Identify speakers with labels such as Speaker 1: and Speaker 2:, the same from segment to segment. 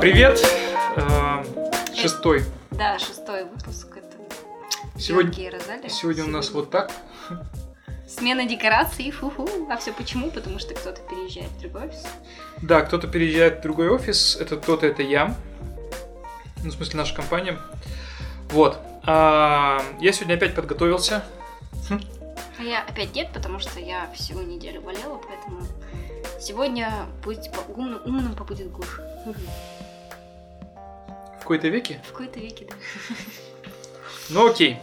Speaker 1: привет. Э, Шестой.
Speaker 2: Да, шестой выпуск. Это
Speaker 1: Сегодня, сегодня у нас вот так.
Speaker 2: Смена декораций, фу-фу. А все почему? Потому что кто-то переезжает в другой офис.
Speaker 1: Да, кто-то переезжает в другой офис. Это кто-то, это я. Ну, в смысле, наша компания. Вот. А, я сегодня опять подготовился.
Speaker 2: А я опять нет, потому что я всю неделю болела, поэтому сегодня быть по- умным, умным побудет Гош.
Speaker 1: В какой-то веке.
Speaker 2: В какой-то веке, да.
Speaker 1: Ну окей.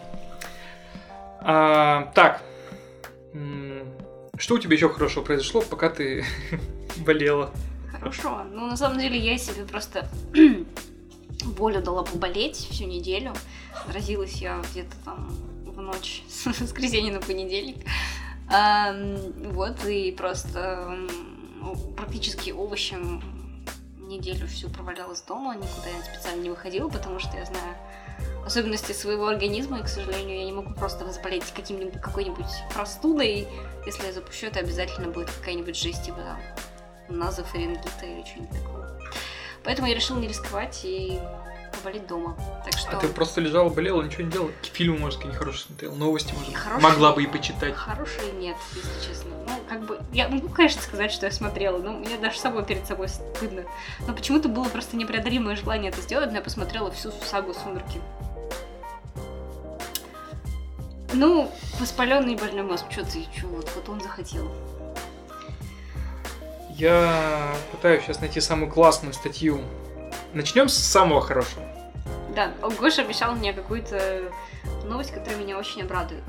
Speaker 1: А, так. Что у тебя еще хорошего произошло, пока ты болела?
Speaker 2: Хорошо. Ну, на самом деле, я себе просто волю дала поболеть всю неделю. Заразилась я где-то там в ночь с воскресенья на понедельник. Ам, Вот, и просто ну, практически овощем неделю всю провалялась дома, никуда я специально не выходила, потому что я знаю особенности своего организма, и, к сожалению, я не могу просто заболеть каким-нибудь какой-нибудь простудой. Если я запущу, это обязательно будет какая-нибудь жесть, типа там или что-нибудь такого. Поэтому я решила не рисковать и поболеть дома. Так что
Speaker 1: А ты просто лежала, болела, ничего не делала? Фильмы, может, какие нехорошие смотрела? Новости, может,
Speaker 2: Хорошие.
Speaker 1: могла бы и почитать.
Speaker 2: хорошие нет, если честно. Ну, как бы, я могу, конечно, сказать, что я смотрела, но мне даже собой перед собой стыдно. Но почему-то было просто непреодолимое желание это сделать, но я посмотрела всю сагу «Сумерки». Ну, воспаленный больной мозг, что ты, что вот, вот он захотел.
Speaker 1: Я пытаюсь сейчас найти самую классную статью. Начнем с самого хорошего.
Speaker 2: Да, Гоша обещал мне какую-то новость, которая меня очень обрадует.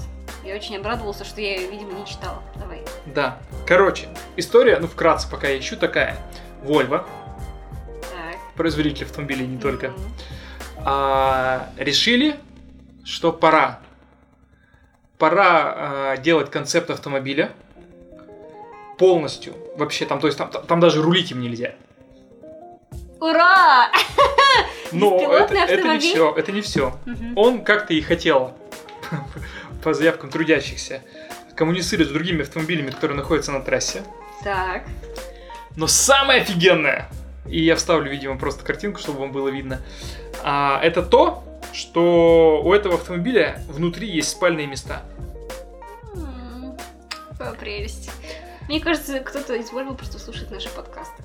Speaker 2: Я очень обрадовался, что я ее, видимо, не читала. Давай.
Speaker 1: Да. Короче, история, ну вкратце, пока я ищу, такая. Volvo,
Speaker 2: Так.
Speaker 1: производитель автомобилей не только,
Speaker 2: Мгм.
Speaker 1: а, решили, что пора. Пора а, делать концепт автомобиля полностью. Вообще, там, то есть там, там, там даже рулить им нельзя.
Speaker 2: Ура!
Speaker 1: Но это, это не все, это не все.
Speaker 2: Мгм.
Speaker 1: Он как-то и хотел, по заявкам трудящихся, коммуницировать с другими автомобилями, которые находятся на трассе.
Speaker 2: Так.
Speaker 1: Но самое офигенное, и я вставлю, видимо, просто картинку, чтобы вам было видно, а, это то, что у этого автомобиля внутри есть спальные места.
Speaker 2: М, Какая прелесть. Мне кажется, кто-то из Volvo просто слушает наши подкасты.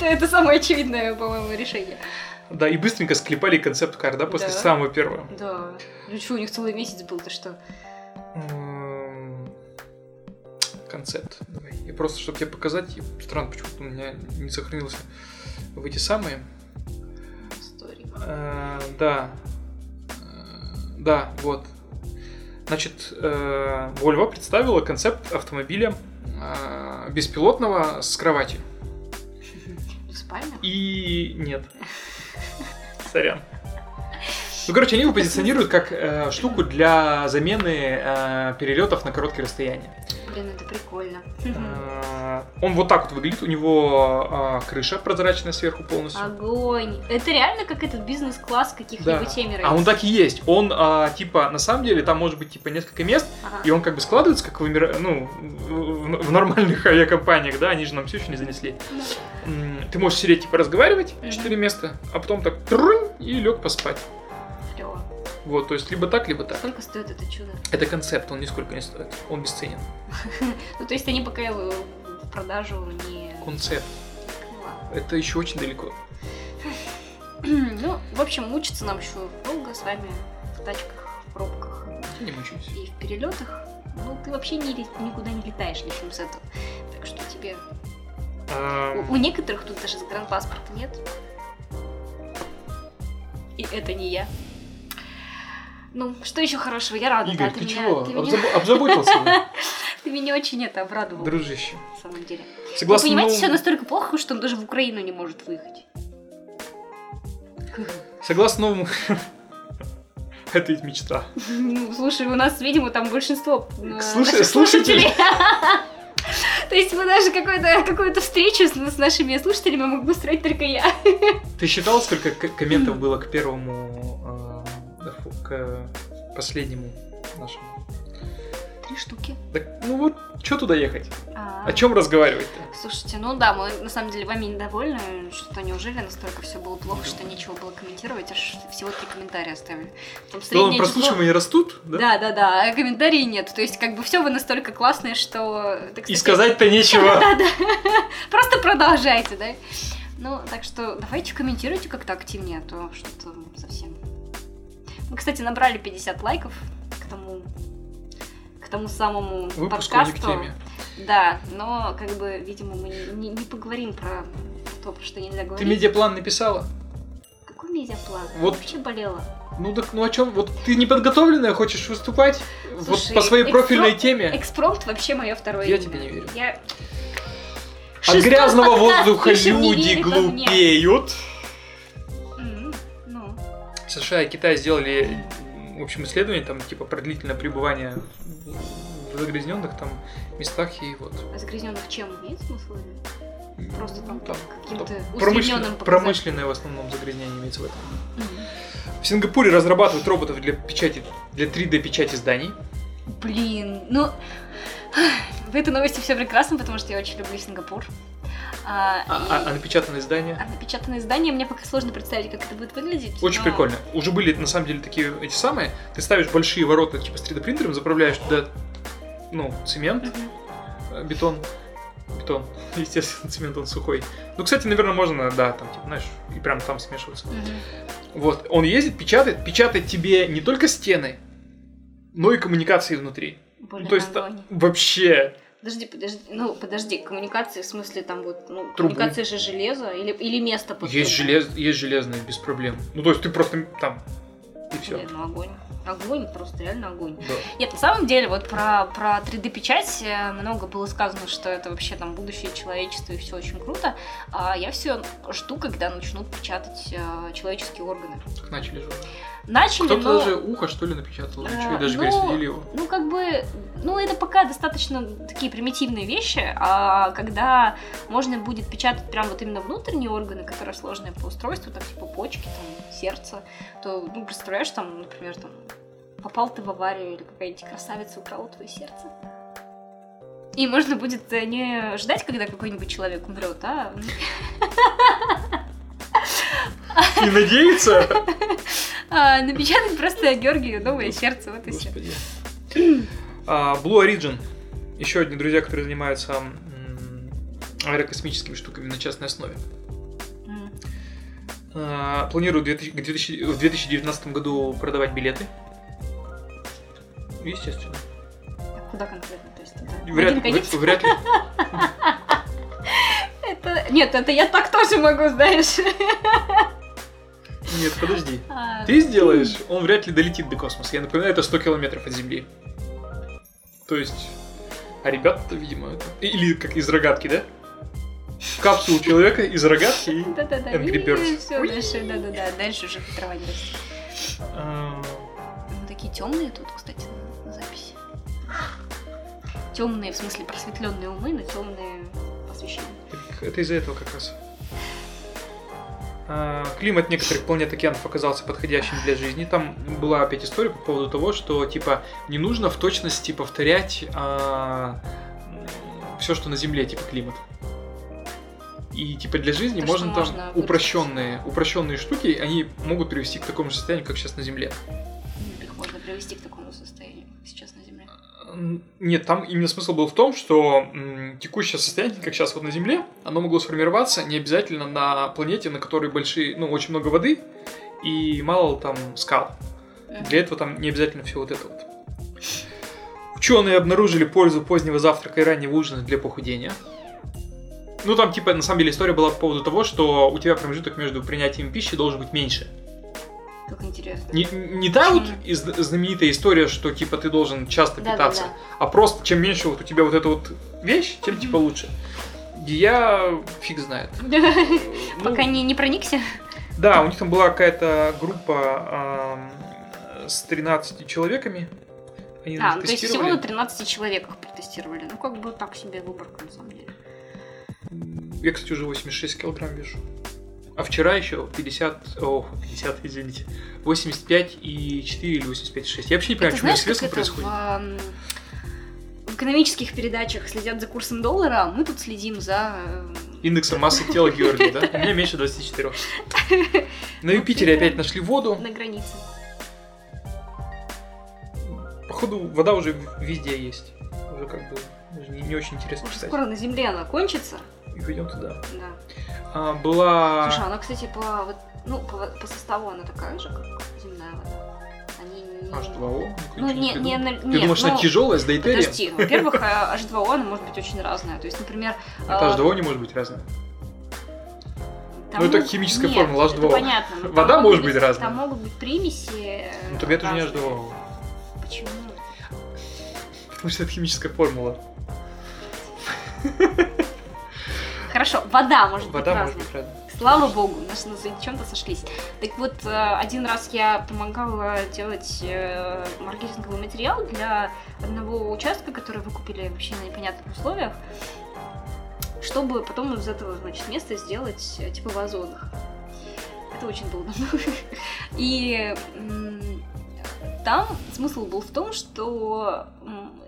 Speaker 2: Это, самое очевидное, по-моему, решение.
Speaker 1: Да, и быстренько склепали концепт-кар, да, после самого первого.
Speaker 2: Да. Ну что, у них целый месяц был, ты что?
Speaker 1: Концепт. И просто, чтобы тебе показать, странно, почему-то у меня не сохранился в эти самые.
Speaker 2: История.
Speaker 1: Э, Да. Э, Да, вот. Значит, э, Volvo представила концепт автомобиля э, беспилотного с кроватью.
Speaker 2: В спальнях?
Speaker 1: И нет. Сорян. Ну, короче, они его позиционируют как э, штуку для замены э, перелетов на короткие расстояния.
Speaker 2: Блин, это прикольно.
Speaker 1: Э, он вот так вот выглядит. У него э, крыша прозрачная сверху полностью.
Speaker 2: Огонь. Это реально как этот бизнес-класс каких-нибудь Эмirates.
Speaker 1: А он так и есть. Он, а, типа, на самом деле, там может быть, типа, несколько мест, и он как бы складывается, как в, ну, в, нормальных авиакомпаниях, да, они же нам все еще не занесли. Ты можешь сидеть, типа, разговаривать, четыре места, а потом так трунь, и лег поспать. Вот, то есть либо так, либо так.
Speaker 2: Сколько стоит это чудо?
Speaker 1: Это концепт, он нисколько не стоит, он бесценен.
Speaker 2: Ну, то есть они пока его в продажу не...
Speaker 1: Концепт. Это еще очень далеко.
Speaker 2: Ну, в общем, мучиться нам еще долго с вами в тачках, в пробках
Speaker 1: Я не мучаюсь.
Speaker 2: и в перелетах. Ну, ты вообще не, никуда не летаешь, начнем с этого. Так что тебе... У, у некоторых тут даже загранпаспорта нет. И это не я. Ну, что еще хорошего? Я рада,
Speaker 1: Игорь,
Speaker 2: да,
Speaker 1: ты,
Speaker 2: меня,
Speaker 1: чего?
Speaker 2: Ты, меня,
Speaker 1: Обзаботился?
Speaker 2: ты меня очень это обрадовал,
Speaker 1: Дружище.
Speaker 2: на самом деле.
Speaker 1: Согласно
Speaker 2: Вы понимаете, все настолько плохо, что он даже в Украину не может выехать.
Speaker 1: Согласно новому... Это ведь мечта.
Speaker 2: Ну, слушай, у нас, видимо, там большинство э,
Speaker 1: Слушай-
Speaker 2: слушателей. То есть мы даже какую-то какую встречу с, с нашими слушателями мог бы устроить только я.
Speaker 1: Ты считал, сколько комментов было к первому, к последнему нашему?
Speaker 2: Три штуки.
Speaker 1: Так, ну вот, что туда ехать?
Speaker 2: А,
Speaker 1: О чем разговаривать-то?
Speaker 2: Слушайте, ну да, мы на самом деле вами недовольны, что неужели настолько все было плохо, что нечего было комментировать, аж всего три комментария оставили. Там
Speaker 1: То
Speaker 2: среднее число-
Speaker 1: прослушивания растут, да?
Speaker 2: Да, да, да, а комментариев нет. То есть, как бы все вы настолько классные, что... так
Speaker 1: И
Speaker 2: сказать,
Speaker 1: сказать-то нечего.
Speaker 2: Да, да. Просто продолжайте, да? Ну, так что давайте комментируйте как-то активнее, а то что-то совсем. Мы, кстати, набрали 50 лайков к тому, к тому самому
Speaker 1: Выпуску не к
Speaker 2: подкасту.
Speaker 1: теме.
Speaker 2: Да, но как бы, видимо, мы не, не- поговорим про то, про что нельзя
Speaker 1: Ты
Speaker 2: говорить.
Speaker 1: медиаплан написала?
Speaker 2: Какой медиаплан?
Speaker 1: Вот.
Speaker 2: Я вообще болела.
Speaker 1: Ну так, ну о чем? Вот ты неподготовленная, хочешь выступать? вот
Speaker 2: Слушай,
Speaker 1: по своей профильной теме.
Speaker 2: Экспромт вообще мое второе
Speaker 1: Я
Speaker 2: имя.
Speaker 1: тебе не верю.
Speaker 2: Я...
Speaker 1: От
Speaker 2: Шестой
Speaker 1: грязного
Speaker 2: подкаст
Speaker 1: воздуха люди глупеют. США и Китай сделали, в общем, исследование, там, типа, про длительное пребывание в загрязненных там местах и вот.
Speaker 2: а загрязненных чем имеет смысл? Просто там
Speaker 1: там,
Speaker 2: каким-то
Speaker 1: там
Speaker 2: усредненным
Speaker 1: промышлен-
Speaker 2: показателем?
Speaker 1: промышленное в основном загрязнение имеется в этом.
Speaker 2: М.
Speaker 1: В Сингапуре разрабатывают роботов для печати, для 3D печати зданий.
Speaker 2: Блин, ну... В этой новости все прекрасно, потому что я очень люблю Сингапур. А,
Speaker 1: А,
Speaker 2: и-
Speaker 1: а- а напечатанные здания?
Speaker 2: а напечатанные здания мне пока сложно представить, как это будет выглядеть.
Speaker 1: Очень
Speaker 2: но-
Speaker 1: прикольно. Уже были, на самом деле, такие эти самые. Ты ставишь большие ворота, типа, с 3D принтером, заправляешь туда, ну, цемент, э, бетон. Бетон. Естественно, цемент он сухой. Ну, кстати, наверное, можно, да, там, типа, знаешь, и прям там смешиваться.
Speaker 2: Мгм.
Speaker 1: Вот, он ездит, печатает, печатает тебе не только стены, но и коммуникации внутри. Ну,
Speaker 2: Блин,
Speaker 1: то есть
Speaker 2: огонь.
Speaker 1: вообще
Speaker 2: Подожди, подожди, ну подожди, коммуникации в смысле там вот, ну,
Speaker 1: Трубу.
Speaker 2: коммуникация же железо или, или место под
Speaker 1: есть, желез, есть железные без проблем. Ну, то есть ты просто там и все.
Speaker 2: Ну огонь. Огонь, просто реально огонь.
Speaker 1: Да.
Speaker 2: Нет, на самом деле, вот про, про 3D-печать э, много было сказано, что это вообще там будущее человечества и все очень круто. А я все жду, когда начнут печатать э, человеческие органы.
Speaker 1: Так начали же.
Speaker 2: Начали,
Speaker 1: Кто-то
Speaker 2: но...
Speaker 1: даже ухо, что ли, напечатал.
Speaker 2: Э,
Speaker 1: Ничего, и даже
Speaker 2: ну,
Speaker 1: пересадили его.
Speaker 2: Ну, как бы, ну, это пока достаточно такие примитивные вещи, а когда можно будет печатать прям вот именно внутренние органы, которые сложные по устройству, так типа почки, там, сердце, то, ну, представляешь, там, например, там, попал ты в аварию или какая-нибудь красавица украла твое сердце. И можно будет э, не ждать, когда какой-нибудь человек умрет, а
Speaker 1: И надеяться?
Speaker 2: а, напечатать просто Георгию новое сердце, вот и все.
Speaker 1: Господи. А, Blue Origin. Еще одни друзья, которые занимаются аэрокосмическими штуками на частной основе. А, Планируют в 2000 к 2000 в 2019 году продавать билеты. Естественно.
Speaker 2: Куда конкретно? То есть, это
Speaker 1: Вряд, ли.
Speaker 2: Это... Нет, это я так тоже могу, знаешь.
Speaker 1: Нет, подожди.
Speaker 2: А,
Speaker 1: Ты сделаешь, он вряд ли долетит до космоса. Я напоминаю, это 100 километров от Земли. То есть, а ребята-то, видимо, это- или как из рогатки, да? Капсулу человека из рогатки и...
Speaker 2: Да-да-да.
Speaker 1: Angry Birds.
Speaker 2: Все, дальше, да-да-да, дальше уже трава не растет. Ну, такие темные тут, кстати, на записи. Темные, в смысле, просветленные умы, но темные посвящения.
Speaker 1: так Это из-за этого как раз. А, Климат некоторых планет океанов оказался подходящим для жизни. Там была опять история по поводу того, что типа не нужно в точности повторять все, что на Земле, типа климат. И типа для жизни
Speaker 2: То,
Speaker 1: можно там
Speaker 2: можно
Speaker 1: упрощенные, упрощенные штуки, они могут привести к такому же состоянию, как сейчас на Земле.
Speaker 2: Их можно привести к такому
Speaker 1: Нет, там именно смысл был в том, что текущее состояние, как сейчас вот на Земле, оно могло сформироваться не обязательно на планете, на которой большие, ну, очень много воды и мало там скал. Для этого там не обязательно все вот это вот. Ученые обнаружили пользу позднего завтрака и раннего ужина для похудения. Ну, там, типа, на самом деле история была по поводу того, что у тебя промежуток между принятием пищи должен быть меньше.
Speaker 2: Как интересно.
Speaker 1: Не, не та вот из- знаменитая история, что, типа, ты должен часто питаться, а просто чем меньше вот у тебя вот эта вот вещь, тем,
Speaker 2: Мгм.
Speaker 1: типа, лучше. И Я фиг знает. Ну,
Speaker 2: Пока не, не проникся.
Speaker 1: Да, у них там была какая-то группа с 13 человеками. Они
Speaker 2: А, ну, то есть всего на 13 человеках протестировали. Ну, как бы так себе выборка, на самом деле.
Speaker 1: Я, кстати, уже 86 килограмм вешу. А вчера еще 50, о, 50, извините, 85 и 4 или 85 и 6. Я вообще не понимаю,
Speaker 2: как это
Speaker 1: происходит.
Speaker 2: в, ам, экономических передачах следят за курсом доллара, а мы тут следим за... э,
Speaker 1: Индексом массы тела Георгия, да? У меня меньше 24. На Юпитере опять нашли воду.
Speaker 2: на границе.
Speaker 1: Походу, вода уже везде есть. Уже как бы не, не очень интересно
Speaker 2: Уже
Speaker 1: читать.
Speaker 2: скоро на Земле она кончится.
Speaker 1: И пойдем туда.
Speaker 2: Да.
Speaker 1: А, была...
Speaker 2: Слушай, она, кстати, по, вот, ну, по, по составу она такая же, как земная вода. Они не...
Speaker 1: H2O?
Speaker 2: Ну, не, не, не,
Speaker 1: Ты думаешь, она
Speaker 2: ну,
Speaker 1: тяжелая с дейтерием?
Speaker 2: Подожди, во-первых, э, H2O, она может быть очень разная. То есть, например...
Speaker 1: Это
Speaker 2: э,
Speaker 1: H2O не может быть разным.
Speaker 2: там
Speaker 1: Ну, это химическая
Speaker 2: нет,
Speaker 1: формула
Speaker 2: это
Speaker 1: H2O.
Speaker 2: понятно. но
Speaker 1: Вода может быть разная.
Speaker 2: Там могут быть примеси. э,
Speaker 1: Ну, тогда это же не
Speaker 2: разные.
Speaker 1: H2O.
Speaker 2: Почему?
Speaker 1: Потому что это химическая формула.
Speaker 2: Хорошо, вода может
Speaker 1: Вода
Speaker 2: быть
Speaker 1: может
Speaker 2: разной.
Speaker 1: быть разной.
Speaker 2: Слава богу, нас на чем-то сошлись. Так вот, э, один раз я помогала делать э, маркетинговый материал для одного участка, который вы купили вообще на непонятных условиях, чтобы потом из этого, значит, места сделать э, типа вазонах. Это очень было давно. И там смысл был в том, что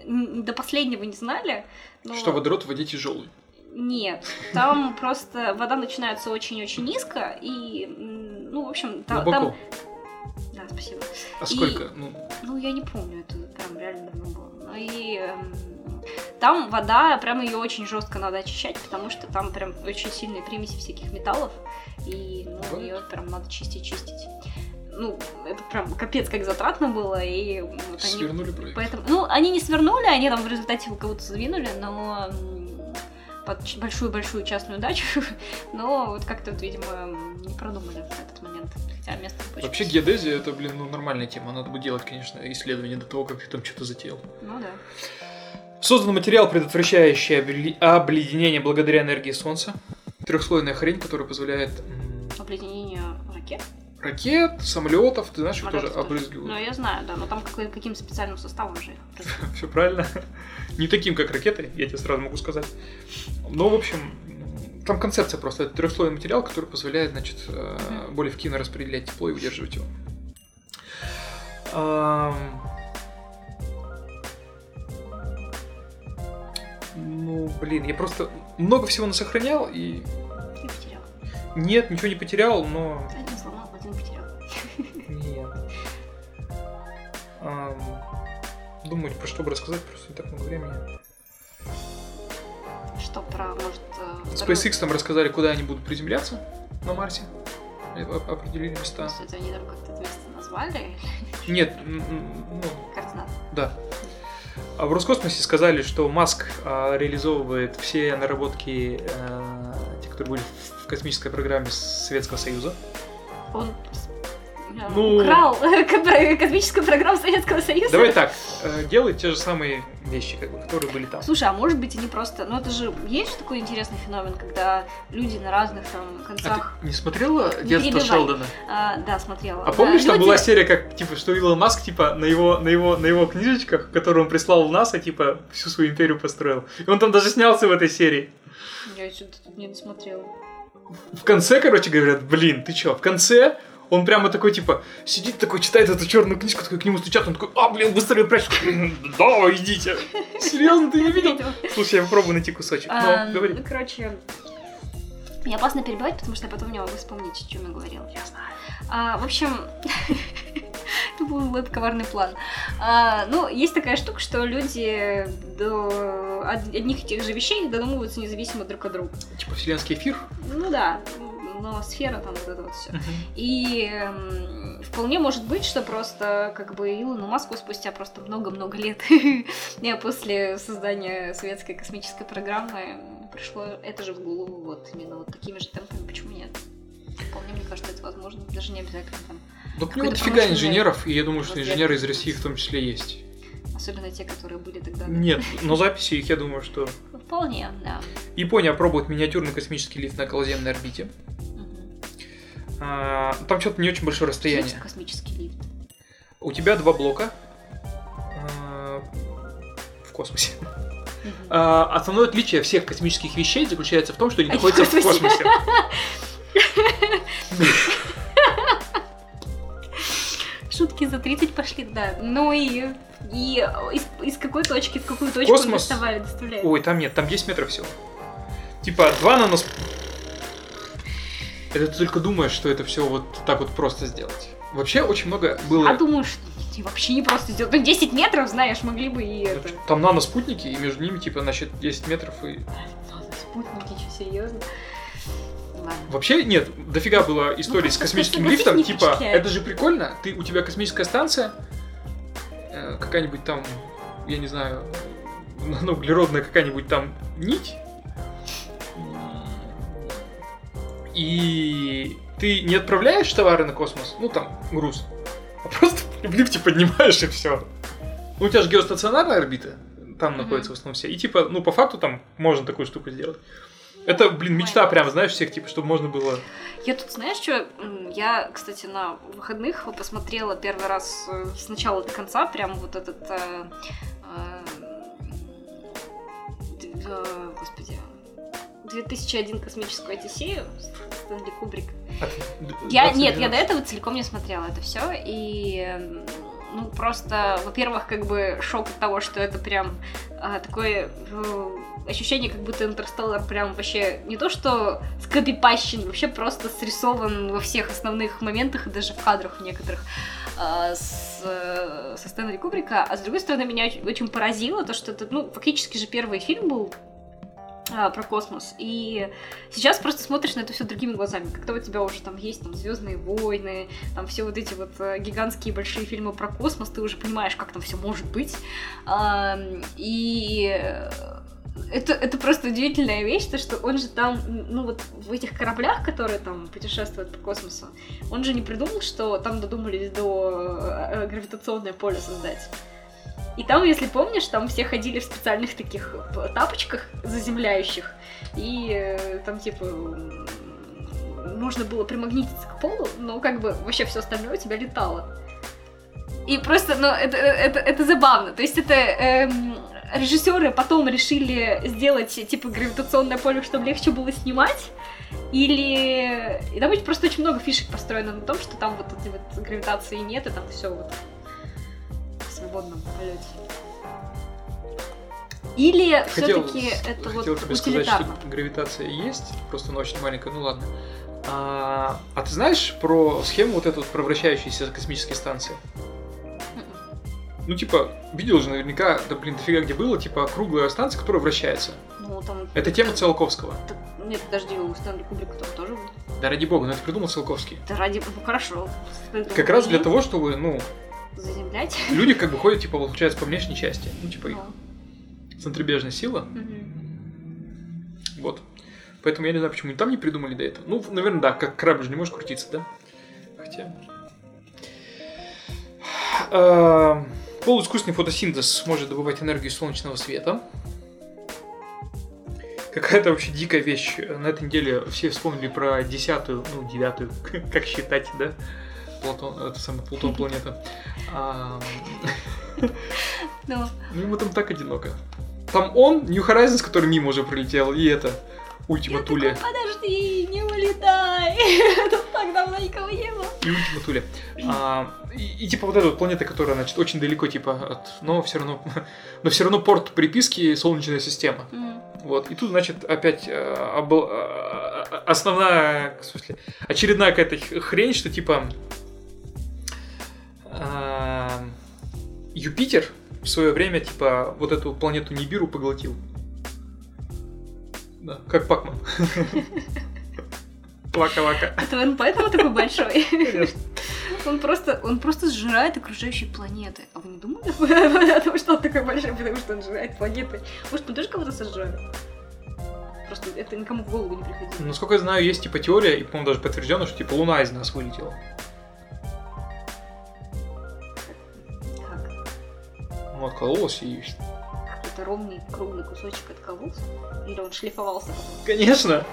Speaker 2: до последнего не знали, но...
Speaker 1: Что водород в воде тяжелый.
Speaker 2: Нет, там просто вода начинается очень-очень низко, и, ну, в общем, та- там... Да, спасибо.
Speaker 1: А
Speaker 2: И-
Speaker 1: сколько? Ну,
Speaker 2: Ну, я не помню, это прям реально давно было. Ну и эм, там вода, прям ее очень жестко надо очищать, потому что там прям очень сильные примеси всяких металлов, и ну,
Speaker 1: Вот.
Speaker 2: ее прям надо чистить, чистить. Ну, это прям капец как затратно было, и вот они
Speaker 1: свернули проект.
Speaker 2: Поэтому, ну, они не свернули, они там в результате кого-то задвинули, но под большую-большую частную дачу, но вот как-то, вот, видимо, не продумали в этот момент, хотя место очень
Speaker 1: Вообще геодезия это, блин, ну нормальная тема. Надо бы делать, конечно, исследование до того, как ты там что-то затеял.
Speaker 2: Ну да.
Speaker 1: Создан материал, предотвращающий обледенение благодаря энергии Солнца. Трехслойная хрень, которая позволяет
Speaker 2: Обледенение ракет.
Speaker 1: Ракет, самолетов, ты знаешь, их тоже обрызгивают.
Speaker 2: Ну, я знаю, да, но там какой- каким специальным составом же их.
Speaker 1: Все правильно. Не таким, как ракеты, я тебе сразу могу сказать. Но, в общем, там концепция просто. Это трехслойный материал, который позволяет, значит, э, более эффективно распределять тепло и удерживать его. Ну, блин, я просто много всего насохранял и
Speaker 2: И потерял.
Speaker 1: нет, ничего не потерял, но Думать, про что бы рассказать, просто не так много времени.
Speaker 2: Что про, может... э, второй-
Speaker 1: SpaceX там рассказали, куда они будут приземляться на Марсе. Э, оп- Определили места.
Speaker 2: То есть они там как-то это место назвали?
Speaker 1: Нет, ну,
Speaker 2: Координаты.
Speaker 1: да. А в Роскосмосе сказали, что Маск а, реализовывает все наработки, э, те, которые были в космической программе Советского Союза.
Speaker 2: Он
Speaker 1: Ну-
Speaker 2: украл ко- космическую программу Советского Союза.
Speaker 1: Давай так, э, делает те же самые вещи, как бы, которые были там.
Speaker 2: Слушай, а может быть они просто... Ну это же... Есть же такой интересный феномен, когда люди на разных там
Speaker 1: А
Speaker 2: концах...
Speaker 1: ты не смотрела
Speaker 2: Не
Speaker 1: детство
Speaker 2: перебивай.
Speaker 1: Шелдона?
Speaker 2: А, да, смотрела.
Speaker 1: А
Speaker 2: Да,
Speaker 1: помнишь, там
Speaker 2: люди-
Speaker 1: была серия, как, типа, что Илон Маск, типа, на его, на его, на его книжечках, которые он прислал в НАСА, типа, всю свою империю построил. И он там даже снялся в этой серии.
Speaker 2: Я что-то тут не досмотрела.
Speaker 1: В конце, короче, говорят, блин, ты чё, в конце он прямо такой, типа, сидит такой, читает эту черную книжку, такой к нему стучат, он такой, а, блин, быстрее прячь. Да, идите. Серьезно, ты не видел? Слушай, я попробую найти кусочек. Ну, говори.
Speaker 2: Ну, короче, мне опасно перебивать, потому что я потом не могу вспомнить, о чем я говорила.
Speaker 1: Я знаю.
Speaker 2: А, в общем, это был это коварный план. А, ну, есть такая штука, что люди до од- одних и тех же вещей додумываются независимо друг от друга.
Speaker 1: Типа вселенский эфир.
Speaker 2: Ну да, но сфера там вот это вот все. И эм, вполне может быть, что просто как бы Илону Маску спустя просто много-много лет после создания советской космической программы пришло это же в голову вот именно вот такими же темпами. Почему нет? Вполне мне кажется, это возможно. Даже не обязательно там.
Speaker 1: Ну, у него
Speaker 2: Какой-то
Speaker 1: дофига инженеров, и я думаю, что инженеры из России в том числе есть.
Speaker 2: Особенно те, которые были тогда.
Speaker 1: Нет, но записи их, я думаю, что...
Speaker 2: Вполне, да.
Speaker 1: Япония пробует миниатюрный космический лифт на околоземной орбите. А, Там что-то не очень большое расстояние.
Speaker 2: космический лифт?
Speaker 1: У тебя два блока а, в космосе.
Speaker 2: Мгм.
Speaker 1: А, Основное отличие всех космических вещей заключается в том, что они
Speaker 2: в
Speaker 1: находятся в
Speaker 2: космосе. Шутки за 30 пошли, да. Ну и И из, из какой точки в какую точку
Speaker 1: Космос.
Speaker 2: доставляет?
Speaker 1: Ой, там нет, там 10 метров всего. Типа, два нанос... Это ты только думаешь, что это все вот так вот просто сделать. Вообще очень много было...
Speaker 2: А думаешь, что вообще не просто сделать. Ну, 10 метров, знаешь, могли бы и это.
Speaker 1: Там наноспутники, и между ними, типа, значит, 10 метров и...
Speaker 2: Ладно, Спутники, что, серьезно? Ладно.
Speaker 1: Вообще, нет, дофига было историй
Speaker 2: Ну,
Speaker 1: с космическим лифтом, типа, это же прикольно, ты, у тебя космическая станция, э, какая-нибудь там, я не знаю, ну, углеродная какая-нибудь там нить, и ты не отправляешь товары на космос, ну, там, груз, а просто в лифте поднимаешь и все. Ну, у тебя же геостационарная орбита, там находятся в основном все, и типа, ну, по факту там можно такую штуку сделать. Это, блин, мечта прям, знаешь, всех, типа, чтобы можно было
Speaker 2: Я тут, знаешь, что? Я, кстати, на выходных посмотрела первый раз э, с начала до конца прям вот этот... э, э, э, Господи... 2001 космическую Одиссею Стэнли Кубрик. Я,
Speaker 1: 20
Speaker 2: нет, я до этого целиком не смотрела это все, и ну просто, во-первых, как бы шок от того, что это прям а, такое э, ощущение, как будто Интерстеллар прям вообще не то что скопипащен, вообще просто срисован во всех основных моментах и даже в кадрах в некоторых а, с, э, со Стэнли Кубрика, а с другой стороны меня очень, поразило то, что это, ну, фактически же первый фильм был про космос. И сейчас просто смотришь на это все другими глазами. Когда у тебя уже там есть там Звездные войны, там все вот эти вот э, гигантские большие фильмы про космос, ты уже понимаешь, как там все может быть. А, И э, это, это просто удивительная вещь, то что он же там, ну вот в этих кораблях, которые там путешествуют по космосу, он же не придумал, что там додумались до э, гравитационное поле создать. И там, если помнишь, там все ходили в специальных таких тапочках заземляющих, и э, там типа нужно было примагнититься к полу, но как бы вообще все остальное у тебя летало. И просто, ну, это, это, это забавно. То есть это эм, режиссеры потом решили сделать типа гравитационное поле, чтобы легче было снимать. Или... И там просто очень много фишек построено на том, что там вот этой вот гравитации нет, и там все вот свободном полете. Или все-таки это
Speaker 1: хотел
Speaker 2: вот
Speaker 1: тебе сказать, что гравитация есть, просто она очень маленькая, ну ладно. А, а ты знаешь про схему вот эту вот про вращающиеся космические станции?
Speaker 2: Мгм.
Speaker 1: Ну, типа, видел же наверняка, да блин, дофига где было, типа, круглая станция, которая вращается.
Speaker 2: Ну, там...
Speaker 1: Это тема Циолковского.
Speaker 2: Так, Нет, подожди, у Стэнли Кубрика там тоже был.
Speaker 1: Да ради бога, но это придумал Циолковский.
Speaker 2: Да ради... Ну, хорошо.
Speaker 1: Как раз для того, чтобы, ну,
Speaker 2: Заземлять.
Speaker 1: люди как бы ходят, типа, получается, по внешней части. Ну, типа, их
Speaker 2: Ну,
Speaker 1: центробежная сила. Вот. Поэтому я не знаю, почему и там не придумали до этого. Ну, наверное, да, как корабль же не может крутиться, да? Хотя... А, Полуискусственный фотосинтез может добывать энергию солнечного света. Какая-то вообще дикая вещь. На этой неделе все вспомнили про десятую, ну, девятую, как считать, да? Плутон, это самая Плутон планета.
Speaker 2: Ну,
Speaker 1: ну, ему там так одиноко. Там он, New Horizons, который мимо уже пролетел, и это, Ультима Туля.
Speaker 2: подожди, не улетай. Тут так давно никого не было.
Speaker 1: И Ультима Туля. А, и, и, типа вот эта вот планета, которая, значит, очень далеко, типа, от... Но все равно... Но все равно порт приписки Солнечная система.
Speaker 2: М.
Speaker 1: Вот. И тут, значит, опять э, обл- э, основная, в смысле, очередная какая-то хрень, что типа э, Юпитер в свое время, типа, вот эту планету Нибиру поглотил. Да, как Пакман. Плака-лака.
Speaker 2: Это он поэтому такой большой?
Speaker 1: Конечно.
Speaker 2: Он просто, он просто сжирает окружающие планеты. А вы не думали о том, что он такой большой, потому что он сжирает планеты? Может, мы тоже кого-то сожрали? Просто это никому в голову не приходило.
Speaker 1: Насколько я знаю, есть типа теория, и, по-моему, даже подтверждено, что типа Луна из нас вылетела. Ну, откололась и...
Speaker 2: Какой-то ровный круглый кусочек откололся? Или он шлифовался потом?
Speaker 1: Конечно!
Speaker 2: А,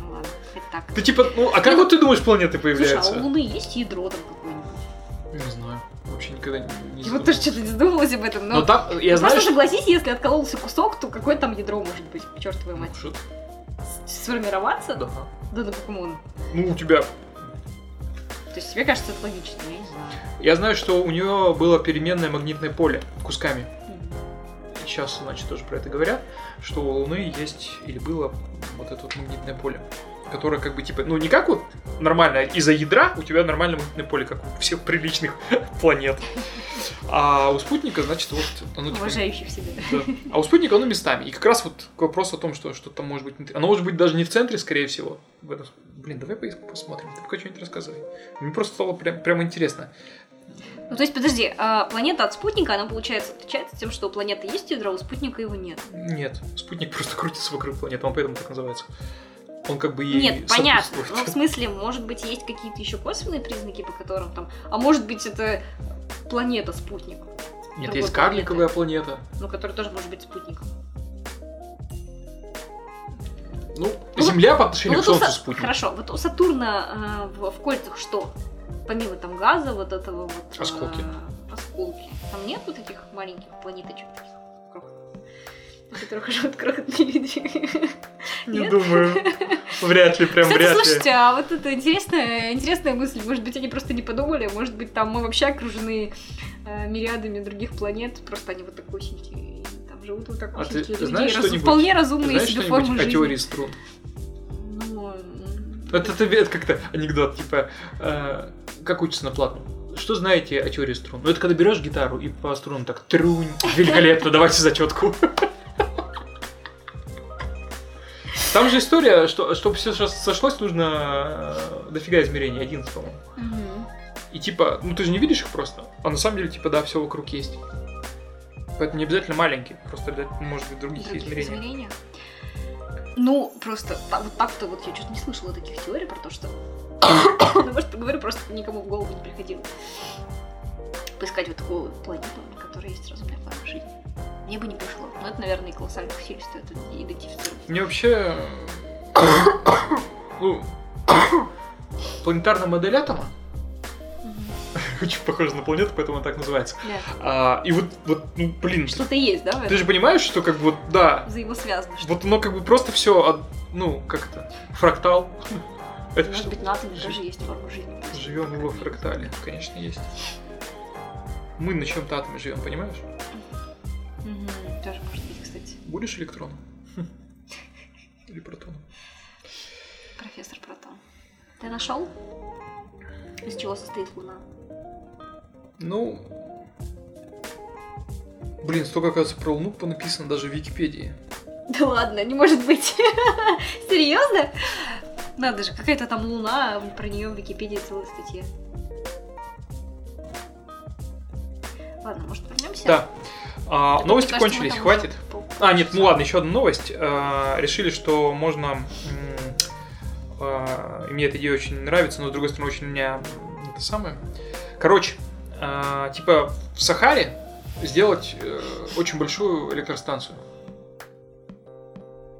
Speaker 2: ну ладно, так.
Speaker 1: Ты типа, ну, а как вот ты думаешь, планеты
Speaker 2: Слушай, а
Speaker 1: появляются?
Speaker 2: у Луны есть ядро там какое-нибудь?
Speaker 1: Не знаю. Вообще никогда не, не
Speaker 2: вот тоже что-то не задумывалась об этом, но...
Speaker 1: Но там, я
Speaker 2: Ну,
Speaker 1: знаю,
Speaker 2: Просто
Speaker 1: что...
Speaker 2: согласись, если откололся кусок, то какое там ядро может быть, к чертовой мать?
Speaker 1: Может,
Speaker 2: Сформироваться?
Speaker 1: да.
Speaker 2: Да ну как он?
Speaker 1: Ну, у тебя...
Speaker 2: То есть тебе кажется это логично, я не знаю.
Speaker 1: Я знаю, что у нее было переменное магнитное поле кусками.
Speaker 2: Мгм.
Speaker 1: Сейчас, значит, тоже про это говорят, что у Луны есть или было вот это вот магнитное поле, которое как бы типа, ну не как вот нормально из-за ядра у тебя нормальное магнитное поле, как у всех приличных планет, а у спутника, значит, вот оно типа,
Speaker 2: Уважающих себя.
Speaker 1: да. А у спутника оно местами. И как раз вот к вопросу о том, что что-то может быть... Оно может быть даже не в центре, скорее всего. В этом... Блин, давай посмотрим. Ты пока что-нибудь рассказывай. Мне просто стало прям, прям интересно.
Speaker 2: Ну, то есть, подожди, а планета от спутника, она, получается, отличается тем, что у планеты есть ядро, а у спутника его нет.
Speaker 1: Нет, спутник просто крутится вокруг планеты, он поэтому так называется. Он как бы ей
Speaker 2: Нет, понятно. Ну, в смысле, может быть, есть какие-то еще косвенные признаки, по которым там... А может быть, это планета-спутник,
Speaker 1: Нет, есть карликовая планета.
Speaker 2: ну, который тоже может быть спутником.
Speaker 1: Ну,
Speaker 2: Ну,
Speaker 1: Земля по отношению
Speaker 2: Ну,
Speaker 1: к
Speaker 2: вот
Speaker 1: Солнцу
Speaker 2: Са-
Speaker 1: спутник.
Speaker 2: Хорошо, вот у Сатурна э, в, в кольцах что? Помимо там газа, вот этого вот... э,
Speaker 1: Осколки.
Speaker 2: осколки. Там нет вот этих маленьких планеточек на которых живут крохотные люди?
Speaker 1: Не
Speaker 2: Нет?
Speaker 1: думаю. Вряд ли, прям
Speaker 2: Кстати,
Speaker 1: вряд ли.
Speaker 2: слушайте, а вот это интересная, интересная мысль. Может быть, они просто не подумали, может быть, там мы вообще окружены э, мириадами других планет, просто они вот такосенькие, и там живут вот
Speaker 1: А
Speaker 2: такосенькие
Speaker 1: ты
Speaker 2: люди,
Speaker 1: знаешь
Speaker 2: раз-
Speaker 1: что-нибудь-
Speaker 2: вполне
Speaker 1: Ты
Speaker 2: разумные
Speaker 1: знаешь
Speaker 2: себе формы
Speaker 1: о
Speaker 2: жизни.
Speaker 1: теории струн?
Speaker 2: Ну,
Speaker 1: Это, это, это как-то анекдот, типа, э, как учится на платном. Что знаете о теории струн? Ну, это когда берешь гитару и по струнам так трунь. Великолепно, давайте зачетку. Там же история, что чтобы все сошлось, нужно э, дофига измерений, 11, по-моему.
Speaker 2: мгм.
Speaker 1: И типа, ну ты же не видишь их просто. А на самом деле, типа, да, все вокруг есть. Поэтому не обязательно маленькие, просто обязательно, может быть, других
Speaker 2: других
Speaker 1: измерений.
Speaker 2: измерениях. Ну, просто вот так-то вот я что-то не слышала таких теорий про то, что... Ну, может, говорю, просто никому в голову не приходило. Поискать вот такую планету, на которой есть разумная форма жизни. Мне бы не пришло. Но это, наверное, и колоссальных усилий стоит идентифицировать.
Speaker 1: Мне вообще... Ну, планетарная модель атома очень похожа на планету, поэтому она так называется.
Speaker 2: Да.
Speaker 1: А, и вот, вот, ну, блин,
Speaker 2: Что-то есть, да, в
Speaker 1: ты
Speaker 2: этом?
Speaker 1: же понимаешь, что как бы вот, да,
Speaker 2: Взаимосвязано. что
Speaker 1: вот оно как бы просто все, ну, как это, фрактал. Это
Speaker 2: Может
Speaker 1: что?
Speaker 2: быть, на атоме тоже есть форма жизни.
Speaker 1: Живем мы во фрактале, конечно, есть. Мы на чем-то атоме живем, понимаешь?
Speaker 2: Мгм, Тоже может быть, кстати.
Speaker 1: Будешь электроном? Или протоном?
Speaker 2: Профессор Протон. Ты нашел? Из чего состоит Луна?
Speaker 1: Ну, блин, столько, оказывается, про Луну написано даже в Википедии.
Speaker 2: Да ладно, не может быть. Серьезно? Надо же, какая-то там луна, про нее в Википедии целая статья. Ладно, может вернемся?
Speaker 1: Да. А,
Speaker 2: то,
Speaker 1: новости
Speaker 2: мы
Speaker 1: кончились, хватит? А, нет, ну ладно, еще одна новость. А, решили, что можно... а, мне эта идея очень нравится, но с другой стороны очень меня м, это самое. Короче, а, типа в Сахаре сделать э, очень большую электростанцию.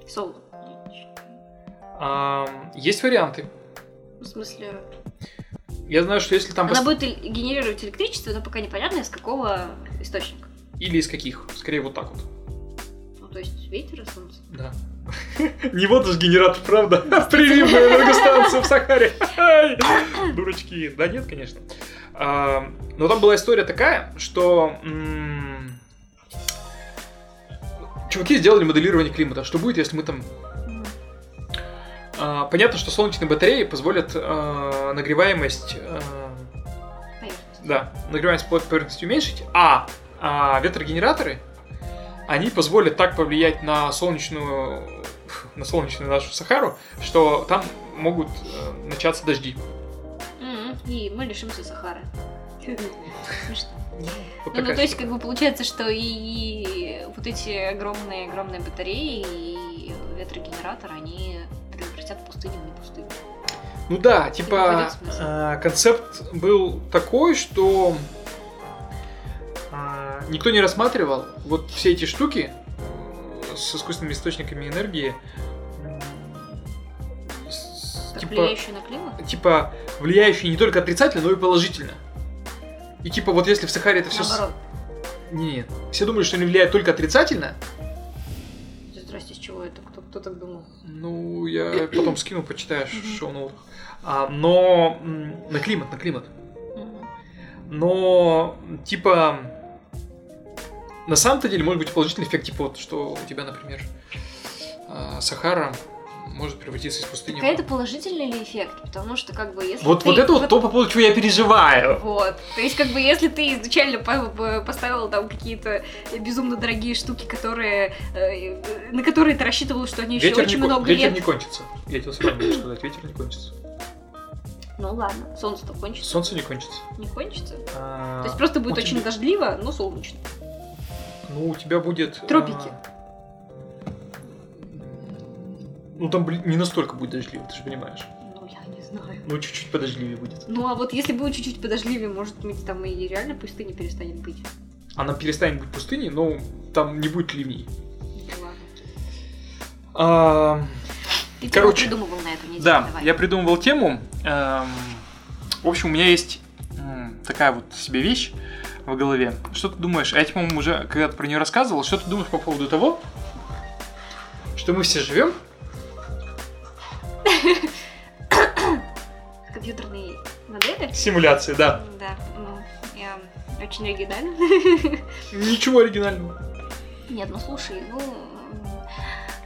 Speaker 2: Соло.
Speaker 1: А, есть варианты.
Speaker 2: В смысле,
Speaker 1: Я знаю, что если там...
Speaker 2: она
Speaker 1: пос-
Speaker 2: будет генерировать электричество, но пока непонятно из какого источника.
Speaker 1: Или из каких? Скорее вот так вот.
Speaker 2: Ну, то есть ветер и солнце.
Speaker 1: Да. Не вот же генератор, правда? Приливная энергостанция в Сахаре. Дурачки. Да нет, конечно. А, Но там была история такая, что чуваки сделали моделирование климата. Что будет, если мы там... А, Понятно, что солнечные батареи позволят а, нагреваемость... да, нагреваемость под поверхностью уменьшить, а, а ветрогенераторы, они позволят так повлиять на солнечную, на солнечную нашу Сахару, что там могут э, начаться дожди.
Speaker 2: И мы лишимся Сахары. Смешно.
Speaker 1: Вот
Speaker 2: Ну, ну, то есть, как бы получается, что и, и вот эти огромные-огромные батареи и ветрогенераторы, они превратят пустыню в не пустыню.
Speaker 1: Ну да, типа э, концепт был такой, что никто не рассматривал вот все эти штуки с искусственными источниками энергии. типа,
Speaker 2: влияющие на климат?
Speaker 1: типа влияющие не только отрицательно, но и положительно. И типа вот если в Сахаре это все...
Speaker 2: Наоборот.
Speaker 1: Нет, все думали, что они влияют только отрицательно,
Speaker 2: здрасте, с чего это? Кто, кто так думал?
Speaker 1: Ну, я потом скину, почитаешь шоу а, Но на климат, на климат. Но, типа, на самом-то деле может быть положительный эффект, типа вот, что у тебя, например, а, Сахара может превратиться из пустыни.
Speaker 2: Какой это положительный ли эффект? Потому что, как бы, если
Speaker 1: Вот,
Speaker 2: ты...
Speaker 1: вот это вот то, по поводу чего я переживаю.
Speaker 2: Вот. То есть, как бы, если ты изначально поставил там какие-то безумно дорогие штуки, которые, э, на которые ты рассчитывал, что они еще
Speaker 1: ветер
Speaker 2: очень
Speaker 1: не,
Speaker 2: много
Speaker 1: ветер
Speaker 2: лет...
Speaker 1: не кончится. Я тебе сразу могу сказать, ветер не кончится.
Speaker 2: Ну ладно, солнце-то кончится.
Speaker 1: Солнце не кончится.
Speaker 2: Не кончится?
Speaker 1: А,
Speaker 2: То есть просто будет очень дождливо, но солнечно.
Speaker 1: Ну, у тебя будет...
Speaker 2: Тропики.
Speaker 1: а, Ну, там, не настолько будет дождливо, ты же понимаешь.
Speaker 2: Ну, я не знаю.
Speaker 1: Ну, чуть-чуть подождливее будет.
Speaker 2: Ну, а вот если будет чуть-чуть подождливее, может быть, там и реально пустыня перестанет быть.
Speaker 1: Она перестанет быть пустыней, но там не будет ливней.
Speaker 2: Ну, ладно.
Speaker 1: А,
Speaker 2: Ты
Speaker 1: Короче,
Speaker 2: придумывал на эту неделю,
Speaker 1: Да,
Speaker 2: давай.
Speaker 1: я придумывал тему. Эм, В общем, у меня есть такая вот себе вещь в голове. Что ты думаешь? А я, по-моему, уже когда-то про нее рассказывал. Что ты думаешь по поводу того, что мы все живем?
Speaker 2: Компьютерные модели?
Speaker 1: Симуляции, да.
Speaker 2: Да, ну, я очень оригинально.
Speaker 1: Ничего оригинального.
Speaker 2: Нет, ну слушай, ну...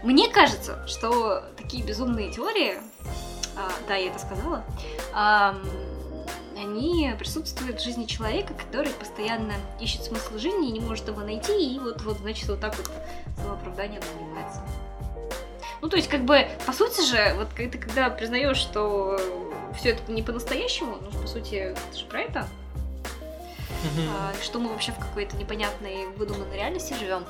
Speaker 2: Мне кажется, что такие безумные теории, а, да, я это сказала, ам, они присутствуют в жизни человека, который постоянно ищет смысл жизни и не может его найти, и вот, вот значит, вот так вот самооправданием занимается. Ну, то есть, как бы, по сути же, вот ты когда признаешь, что все это не по-настоящему, ну, по сути, это же про это, а, что мы вообще в какой-то непонятной выдуманной реальности живем.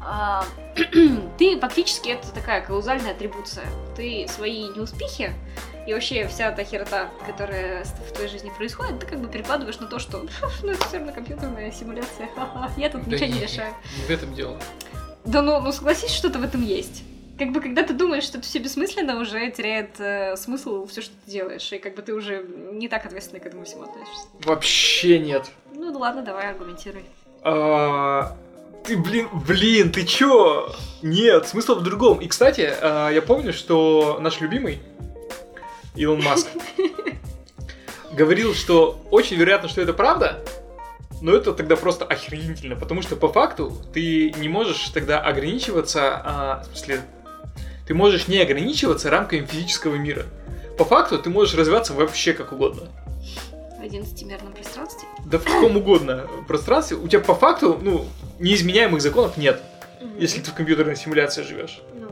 Speaker 2: А, ты фактически это такая каузальная атрибуция. Ты свои неуспехи и вообще вся та херота, которая в твоей жизни происходит, ты как бы перекладываешь на то, что ну это все равно компьютерная симуляция, я тут
Speaker 1: Да
Speaker 2: ничего не решаю.
Speaker 1: В этом дело.
Speaker 2: Да ну, ну согласись, что-то в этом есть. Как бы когда ты думаешь, что это все бессмысленно, уже теряет э, смысл все, что ты делаешь, и как бы ты уже не так ответственно к этому всему относишься.
Speaker 1: Вообще нет.
Speaker 2: Ну да ладно, давай аргументируй.
Speaker 1: А, Ты, блин, блин, ты чё? Нет, смысл в другом. И, кстати, а, я помню, что наш любимый Илон Маск говорил, что очень вероятно, что это правда, но это тогда просто охренительно, потому что по факту ты не можешь тогда ограничиваться, а, в смысле, ты можешь не ограничиваться рамками физического мира. По факту ты можешь развиваться вообще как угодно.
Speaker 2: В 11-мерном пространстве.
Speaker 1: Да в каком угодно пространстве. У тебя по факту, ну, неизменяемых законов нет, если ты в компьютерной симуляции живешь.
Speaker 2: Ну,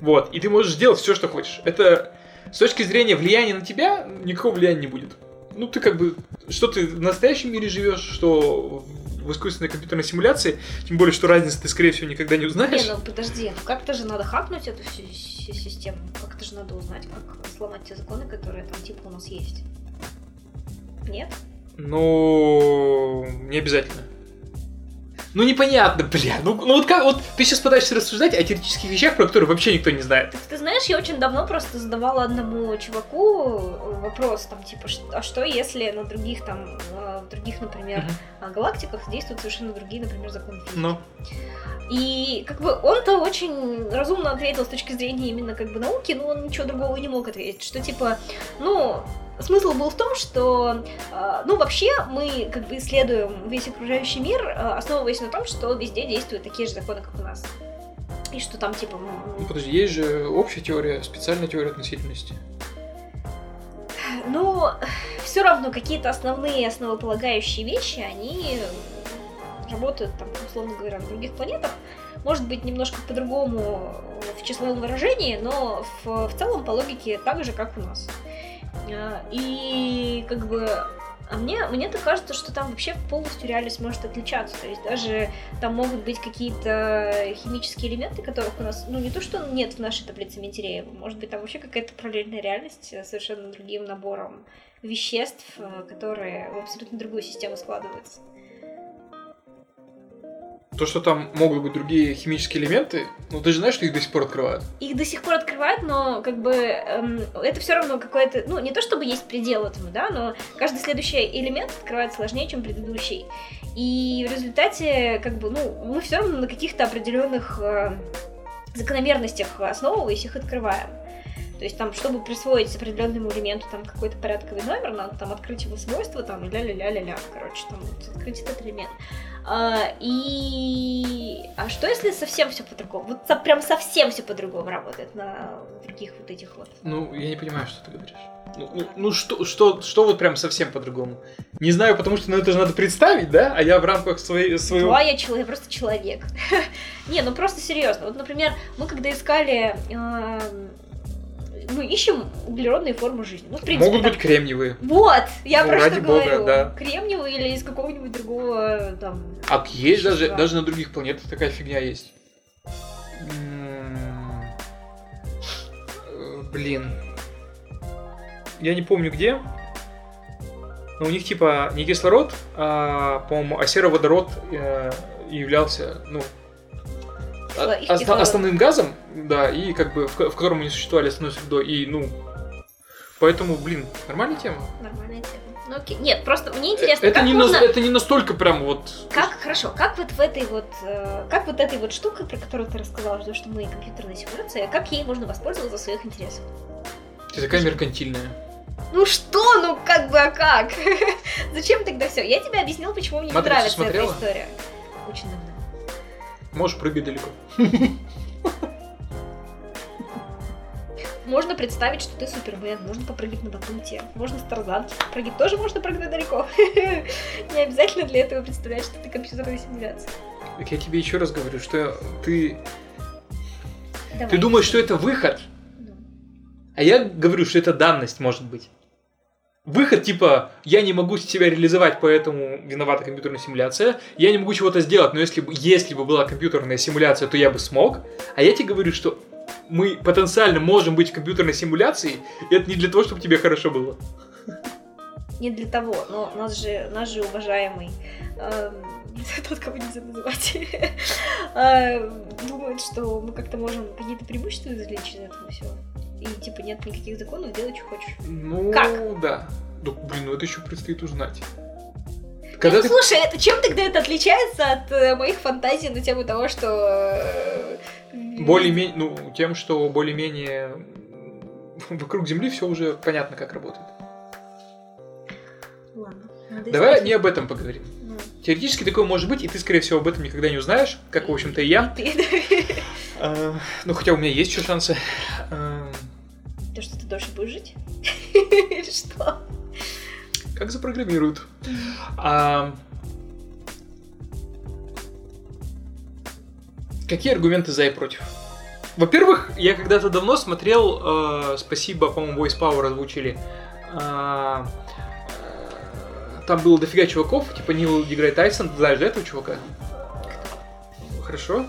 Speaker 1: Вот. И ты можешь делать все, что хочешь. Это с точки зрения влияния на тебя никакого влияния не будет. Ну, ты как бы, что ты в настоящем мире живешь, что в искусственной компьютерной симуляции, тем более, что разницы ты, скорее всего, никогда не
Speaker 2: Не,
Speaker 1: узнаешь.
Speaker 2: ну подожди, ну как-то же надо хакнуть эту всю си- систему. Как-то же надо узнать, как сломать те законы, которые там типа у нас есть. Нет?
Speaker 1: Ну, не обязательно. Ну, непонятно, бля. Ну, ну вот как, вот ты сейчас пытаешься рассуждать о теоретических вещах, про которые вообще никто не знает.
Speaker 2: Так ты знаешь, я очень давно просто задавала одному чуваку вопрос, там, типа, а что если на других, там, э, в других, например, э, галактиках действуют совершенно другие, например, законы физики.
Speaker 1: Ну,
Speaker 2: И как бы он-то очень разумно ответил с точки зрения именно как бы науки, но он ничего другого не мог ответить. Что типа, ну, смысл был в том, что, э, ну, вообще мы как бы исследуем весь окружающий мир, э, основываясь на том, что везде действуют такие же законы, как у нас. И что там типа...
Speaker 1: ну, подожди, есть же общая теория, специальная теория относительности.
Speaker 2: Но все равно какие-то основные основополагающие вещи, они работают, там, условно говоря, на других планетах. Может быть, немножко по-другому в числовом выражении, но в, в целом по логике так же, как у нас. А, И как бы а мне, мне-то кажется, что там вообще полностью реальность может отличаться. То есть даже там могут быть какие-то химические элементы, которых у нас, ну не то, что нет в нашей таблице Менделеева, может быть там вообще какая-то параллельная реальность совершенно другим набором веществ, э, которые в абсолютно другую систему складываются.
Speaker 1: То, что там могут быть другие химические элементы, ну ты же знаешь, что их до сих пор открывают.
Speaker 2: Их до сих пор открывают, но как бы эм, это все равно какое-то, ну не то чтобы есть предел этому, да, но каждый следующий элемент открывает сложнее, чем предыдущий. И в результате, как бы, ну, мы все равно на каких-то определенных э, закономерностях основываясь, их открываем. То есть там, чтобы присвоить определенному элементу там какой-то порядковый номер, надо там открыть его свойства, там ля-ля-ля-ля-ля, короче, там вот, открыть этот элемент. А, и... А что если совсем все по-другому? Вот со- прям совсем все по-другому работает на других вот этих вот.
Speaker 1: Ну, я не понимаю, что ты говоришь. Ну, ну, ну, что, что, что вот прям совсем по-другому? Не знаю, потому что ну, это же надо представить, да? А я в рамках своей, своего...
Speaker 2: Да, я человек, просто человек. Не, ну просто серьезно. Вот, например, мы когда искали э, мы ищем углеродные формы жизни. Ну, в принципе,
Speaker 1: Могут
Speaker 2: там-
Speaker 1: быть кремниевые.
Speaker 2: Вот, я
Speaker 1: Ну,
Speaker 2: про
Speaker 1: ради
Speaker 2: что
Speaker 1: бога,
Speaker 2: говорю.
Speaker 1: да.
Speaker 2: Кремниевый или из какого-нибудь другого там.
Speaker 1: А есть даже,
Speaker 2: Вещества.
Speaker 1: даже на других планетах такая фигня есть. Э, Блин. Я не помню где. Но у них типа не кислород, а, по-моему, а сероводород э, являлся, ну,
Speaker 2: кислород.
Speaker 1: основным газом, да, и как бы в, в котором они существовали основной средой, и ну, поэтому, блин, нормальная тема.
Speaker 2: Нормальная тема. Ну окей. Нет, просто мне интересно,
Speaker 1: это,
Speaker 2: как
Speaker 1: не
Speaker 2: можно...
Speaker 1: нас- это не настолько прям вот...
Speaker 2: Как, хорошо, как вот в этой вот, э, как вот этой вот штукой, про которую ты рассказала, что что мы компьютерная симуляция, как ей можно воспользоваться в своих интересах?
Speaker 1: Ты такая меркантильная.
Speaker 2: Ну что, ну как бы, а как? Зачем тогда все? Я тебе объяснил, почему мне не
Speaker 1: «Матрицу»
Speaker 2: нравится
Speaker 1: смотрела?
Speaker 2: эта история. Очень давно.
Speaker 1: Можешь прыгать далеко.
Speaker 2: Можно представить, что ты супермен, можно попрыгать на батуте, можно с тарзанки прыгать, тоже можно прыгнуть далеко. Не обязательно для этого представлять, что ты компьютерная симуляция.
Speaker 1: Так я тебе еще раз говорю, что ты,
Speaker 2: Давай.
Speaker 1: ты думаешь, что это выход, а я говорю, что это данность может быть. Выход типа, я не могу себя реализовать, поэтому виновата компьютерная симуляция. Я не могу чего-то сделать, но если бы, если бы была компьютерная симуляция, то я бы смог. А я тебе говорю, что мы потенциально можем быть в компьютерной симуляции, и это не для того, чтобы тебе хорошо было.
Speaker 2: Не для того, но нас же, нас же уважаемый, эм, тот, кого нельзя называть, э, думает, что мы как-то можем какие-то преимущества извлечь из этого всего. И типа нет никаких законов, делай, что хочешь.
Speaker 1: Ну,
Speaker 2: Как?
Speaker 1: да. Да, блин, ну это еще предстоит узнать. Когда
Speaker 2: ну,
Speaker 1: ты
Speaker 2: слушай, это чем тогда это отличается от э, моих фантазий на тему того, что... э,
Speaker 1: более-менее, ну, тем, что более-менее вокруг Земли все уже понятно, как работает.
Speaker 2: Ладно,
Speaker 1: Давай
Speaker 2: искать.
Speaker 1: не об этом поговорим.
Speaker 2: Ну,
Speaker 1: Теоретически такое может быть, и ты, скорее всего, об этом никогда не узнаешь, как, в общем-то, и я.
Speaker 2: ты,
Speaker 1: А, Ну, хотя у меня есть еще шансы. А,
Speaker 2: То, что ты дольше будешь жить? Или что?
Speaker 1: Как запрограммируют. А, Какие аргументы за и против? Во-первых, я когда-то давно смотрел, э, спасибо, по-моему, Voice Power озвучили. а, э, там было дофига чуваков, типа Нил Дегрей Тайсон, ты знаешь, да, этого чувака? Хорошо.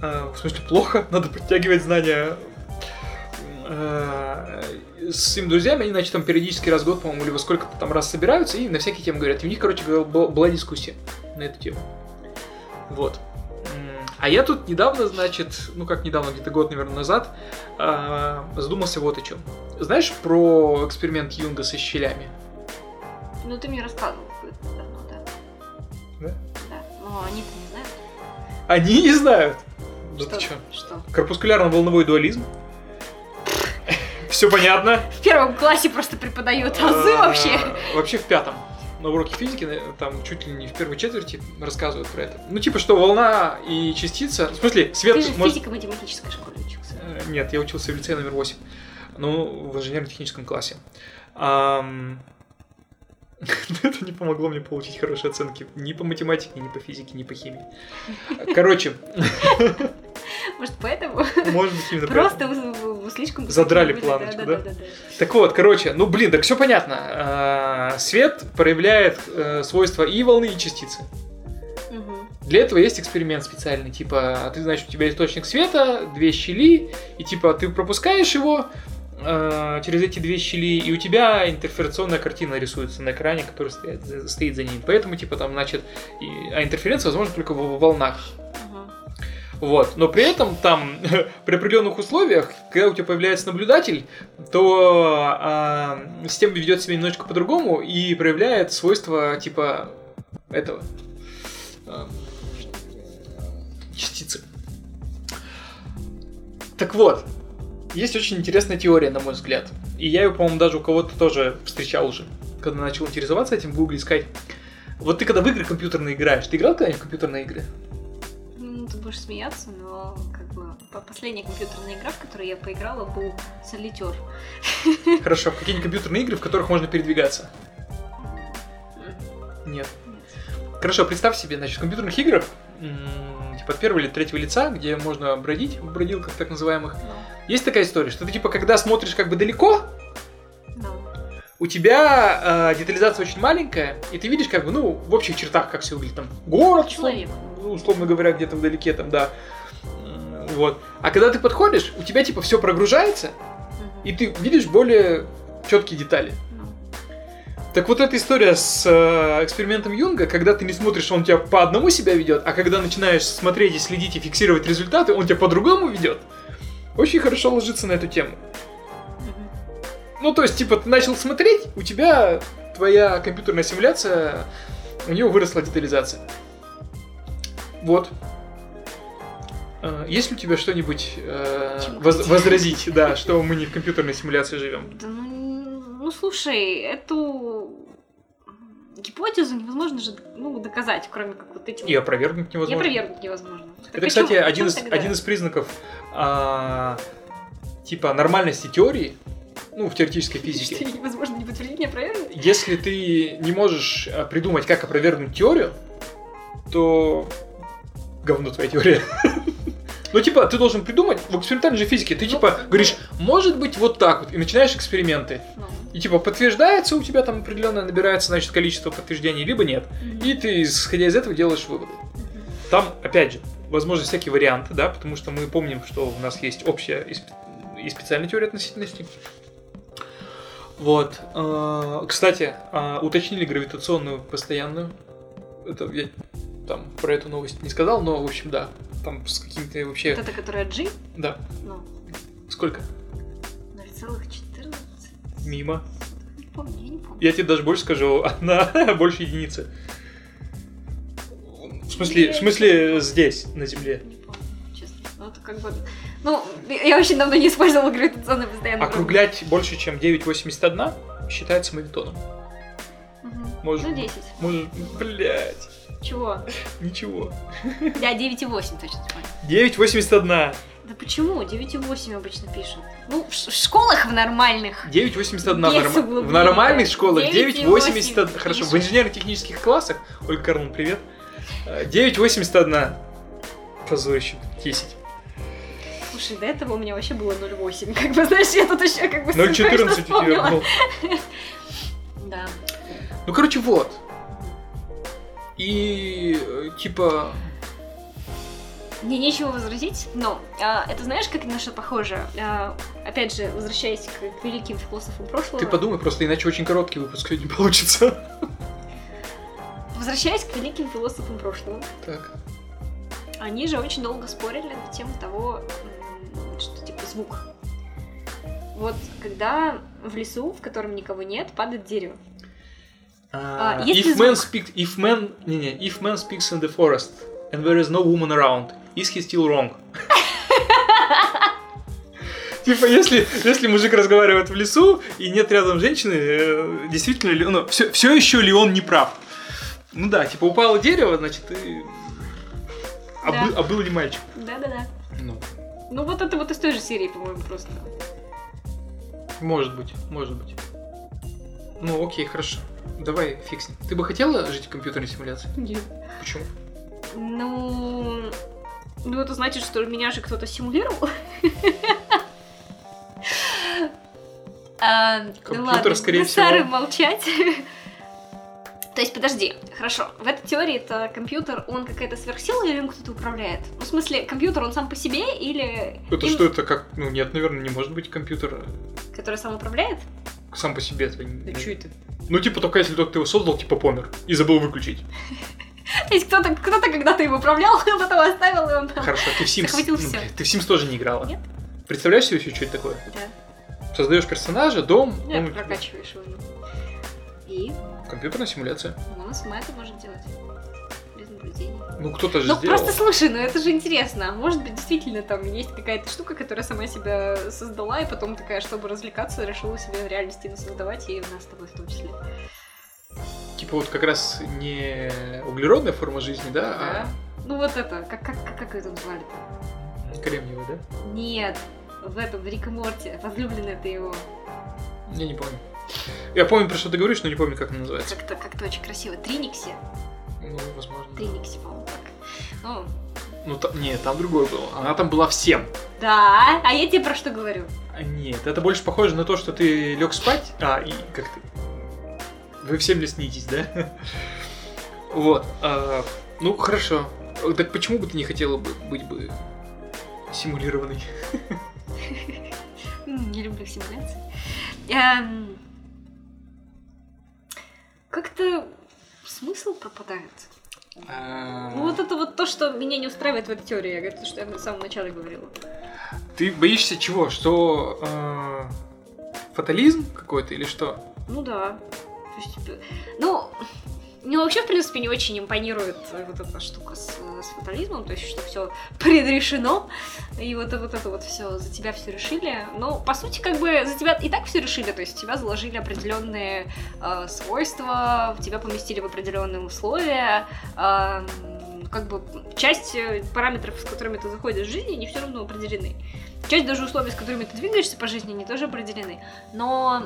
Speaker 1: А, в смысле, плохо, надо подтягивать знания. А, с своими друзьями, они, значит, там периодически раз в год, по-моему, или во сколько-то там раз собираются и на всякие темы говорят. И у них, короче, была дискуссия на эту тему. Вот. А я тут недавно, значит, ну как недавно, где-то год, наверное, назад, а, задумался вот о чем. Знаешь про эксперимент Юнга со щелями?
Speaker 2: Ну, ты мне рассказывал какое-то давно, да?
Speaker 1: Да?
Speaker 2: Да, но они-то не знают.
Speaker 1: Они не знают. Да
Speaker 2: что,
Speaker 1: ты чё?
Speaker 2: Что?
Speaker 1: Корпускулярно-волновой дуализм. Все понятно.
Speaker 2: В первом классе просто преподают азы
Speaker 1: А,
Speaker 2: вообще.
Speaker 1: Вообще в пятом. На уроке физики на- там чуть ли не в первой четверти рассказывают про это. Ну, типа, что волна и частица... В смысле, свет...
Speaker 2: Ты же в
Speaker 1: может-
Speaker 2: физико-математической школе учился.
Speaker 1: Э, Нет, я учился в лицее номер 8. Ну, в инженерно-техническом классе. Ам, Это не помогло мне получить хорошие оценки ни по математике, ни по физике, ни по химии. Короче,
Speaker 2: Может, поэтому?
Speaker 1: может быть, именно поэтому.
Speaker 2: Просто вы слишком...
Speaker 1: Задрали планочку, да?
Speaker 2: да?
Speaker 1: Так вот, короче, ну блин, так все понятно. А, Свет проявляет э, свойства и волны, и частицы. Для этого есть эксперимент специальный, типа, а ты, значит, у тебя источник света, две щели, и типа ты пропускаешь его э, через эти две щели, и у тебя интерферационная картина рисуется на экране, который стоит, за- стоит за ним. Поэтому, типа, там, значит, и- а интерференция возможна только в волнах.
Speaker 2: Мгм.
Speaker 1: Вот. Но при этом там, при определенных условиях, когда у тебя появляется наблюдатель, то а, система ведет себя немножечко по-другому и проявляет свойства типа этого а, частицы. Так вот, есть очень интересная теория, на мой взгляд. И я ее, по-моему, даже у кого-то тоже встречал уже, когда начал интересоваться этим, в гугле искать. Вот ты когда в игры компьютерные играешь, ты играл когда-нибудь в компьютерные игры?
Speaker 2: Ну, ты будешь смеяться, но как бы по- последняя компьютерная игра, в которую я поиграла, был Солитер.
Speaker 1: Хорошо, какие-нибудь компьютерные игры, в которых можно передвигаться? Нет. Хорошо, представь себе, значит, в компьютерных играх, от первого или третьего лица, где можно бродить, в бродилках так называемых, есть такая история, что ты типа когда смотришь как бы далеко,
Speaker 2: Да.
Speaker 1: у тебя э, детализация очень маленькая, и ты видишь как бы, ну, в общих чертах, как все выглядит, там, город, условно,
Speaker 2: Человек.
Speaker 1: ну, условно говоря, где-то вдалеке, там, да, вот. А когда ты подходишь, у тебя типа все прогружается,
Speaker 2: Мгм.
Speaker 1: и ты видишь более четкие детали. Так вот эта история с э, экспериментом Юнга, когда ты не смотришь, он тебя по одному себя ведет, а когда начинаешь смотреть и следить и фиксировать результаты, он тебя по-другому ведет, очень хорошо ложится на эту тему. Ну, то есть, типа, ты начал смотреть, у тебя твоя компьютерная симуляция, у нее выросла детализация. Вот. Э, Есть ли у тебя что-нибудь э,
Speaker 2: Чем
Speaker 1: воз- возразить, да, что мы не в компьютерной симуляции живем?
Speaker 2: Да ну, ну, слушай, эту гипотезу невозможно же ну, доказать, кроме как вот этим.
Speaker 1: И опровергнуть
Speaker 2: И
Speaker 1: невозможно.
Speaker 2: опровергнуть невозможно. Так
Speaker 1: Это,
Speaker 2: о
Speaker 1: кстати,
Speaker 2: о
Speaker 1: один из,
Speaker 2: тогда?
Speaker 1: один из признаков а, типа нормальности теории, ну, в теоретической
Speaker 2: Что
Speaker 1: физике.
Speaker 2: невозможно не подтвердить, не опровергнуть?
Speaker 1: Если ты не можешь а, придумать, как опровергнуть теорию, то говно твоя теория. Ну, типа, ты должен придумать, в экспериментальной же физике, ты,
Speaker 2: Ну,
Speaker 1: типа,
Speaker 2: ну.
Speaker 1: говоришь, может быть, вот так вот, и начинаешь эксперименты.
Speaker 2: Ну.
Speaker 1: И, типа, подтверждается у тебя там определенное, набирается, значит, количество подтверждений, либо нет. И ты, исходя из этого, делаешь выводы. Там, опять же, возможно, всякие варианты, да, потому что мы помним, что у нас есть общая и, спе- и специальная теория относительности. Вот. э, Кстати, э, уточнили гравитационную постоянную. Это я там про эту новость не сказал, но, в общем, да. Там с какими-то вообще...
Speaker 2: Вот это, которая G,
Speaker 1: Да.
Speaker 2: ну,
Speaker 1: Сколько?
Speaker 2: 0,14.
Speaker 1: Мимо.
Speaker 2: Не помню, я не помню.
Speaker 1: Я тебе даже больше скажу, она больше единицы. В смысле, в смысле здесь, на Земле.
Speaker 2: Не помню, честно. Ну, это как бы... Ну, я очень давно не использовала гравитационное постоянное
Speaker 1: Округлять больше, чем 9,81 считается мавитоном.
Speaker 2: Мгм.
Speaker 1: Может
Speaker 2: Ну,
Speaker 1: быть.
Speaker 2: 10.
Speaker 1: Может, блять,
Speaker 2: Чего?
Speaker 1: ничего.
Speaker 2: Да, 9,8 точно помню.
Speaker 1: 9,81.
Speaker 2: Да почему? 9,8 обычно пишут. Ну, в, ш- в школах в нормальных.
Speaker 1: 9,81 в,
Speaker 2: Без
Speaker 1: норма- в нормальных школах 9,81.
Speaker 2: 9,8.
Speaker 1: Хорошо, в инженерно-технических классах, Ольга Карловна, привет. Э, 9,81. Позорище. 10.
Speaker 2: Слушай, до этого у меня вообще было 0,8. Как бы, знаешь, я тут еще как бы...
Speaker 1: 0,14 у тебя был.
Speaker 2: Да.
Speaker 1: Ну, короче, вот. И, э, типа,
Speaker 2: Мне нечего возразить, но а, это знаешь, как на что похоже? А, опять же, возвращаясь к, к великим философам прошлого.
Speaker 1: ты подумай, просто иначе очень короткий выпуск сегодня получится.
Speaker 2: Возвращаясь к великим философам прошлого,
Speaker 1: Так.
Speaker 2: они же очень долго спорили на тему того, что типа звук. Вот когда в лесу, в котором никого нет, падает дерево.
Speaker 1: А,
Speaker 2: есть ли
Speaker 1: if man
Speaker 2: звук?
Speaker 1: speaks, if man, не не, if man speaks in the forest and there is no woman around, is he still wrong? Типа, если, если мужик разговаривает в лесу и нет рядом женщины, э, действительно ли, ну, все, все еще ли он не прав? Ну да, типа упало дерево, значит, и... А,
Speaker 2: Да.
Speaker 1: был, а был ли мальчик?
Speaker 2: Да-да-да.
Speaker 1: Ну,
Speaker 2: Ну вот это вот из той же серии, по-моему, просто.
Speaker 1: может быть, может быть. Ну, окей, хорошо. Давай фиксим. Ты бы хотела жить в компьютерной симуляции?
Speaker 2: Нет.
Speaker 1: Почему?
Speaker 2: Ну... Ну, это значит, что меня же кто-то симулировал. А, ну
Speaker 1: Компьютер,
Speaker 2: ладно,
Speaker 1: скорее всего.
Speaker 2: старый молчать. То есть, подожди, хорошо. В этой теории это компьютер, он какая-то сверхсила или он кто-то управляет? Ну, в смысле, компьютер он сам по себе или...
Speaker 1: Это
Speaker 2: им-
Speaker 1: что это как? Ну нет, наверное, не может быть компьютер
Speaker 2: Который сам управляет?
Speaker 1: сам по себе. Это не-
Speaker 2: Да чё это?
Speaker 1: Ну типа только если только ты его создал, типа помер и забыл выключить.
Speaker 2: Есть кто-то кто когда-то им управлял, а потом оставил, и он там...
Speaker 1: Хорошо, ты в Sims.
Speaker 2: Захватил
Speaker 1: ну,
Speaker 2: всё.
Speaker 1: ты в Sims тоже не играла.
Speaker 2: Нет.
Speaker 1: Представляешь себе еще, что это такое?
Speaker 2: Да.
Speaker 1: Создаешь персонажа, дом,
Speaker 2: Нет,
Speaker 1: ну,
Speaker 2: прокачиваешь его. И
Speaker 1: компьютерная симуляция.
Speaker 2: она сама это может делать. Без наблюдений.
Speaker 1: Ну, кто-то же
Speaker 2: Ну,
Speaker 1: сделал.
Speaker 2: просто слушай, ну это же интересно. Может быть, действительно там есть какая-то штука, которая сама себя создала, и потом такая, чтобы развлекаться, решила себе в реальности создавать, и нас с тобой в том числе.
Speaker 1: Типа вот как раз не углеродная форма жизни, да,
Speaker 2: Да. Ну вот это, как, как, как, как это звали-то?
Speaker 1: а кремниевая, да?
Speaker 2: Нет, в этом, в Рик и Морти, возлюбленная ты его.
Speaker 1: Я не помню. Я помню, про что ты говоришь, но не помню, как она называется.
Speaker 2: Как-то как очень красиво. Триникси.
Speaker 1: Ну, возможно.
Speaker 2: Триникси, по-моему, так. Ну,
Speaker 1: Ну, там, нет, там другое было. Она там была всем.
Speaker 2: да, а я тебе про что говорю?
Speaker 1: А, Нет, это больше похоже на то, что ты лег спать, а, и как ты... Вы всем леснитесь, да? Вот. а, ну, хорошо. Так почему бы ты не хотела бы быть бы симулированной?
Speaker 2: М, Не люблю симуляции. Эм, Как-то смысл пропадает.
Speaker 1: А,
Speaker 2: Ну вот это вот то, что меня не устраивает в этой теории, я говорю, то, что я в самом начале говорила.
Speaker 1: Ты боишься чего? Что а, фатализм какой-то или что?
Speaker 2: Ну да. То есть, типа, ну, мне вообще, в принципе, не очень импонирует э, вот эта штука с, с фатализмом, то есть, что все предрешено, и вот, вот это вот все за тебя все решили. Но, по сути, как бы за тебя и так все решили, то есть, тебя заложили определенные э, свойства, в тебя поместили в определенные условия, э, как бы часть э, параметров, с которыми ты заходишь в жизнь, они все равно определены. Часть даже условий, с которыми ты двигаешься по жизни, они тоже определены. Но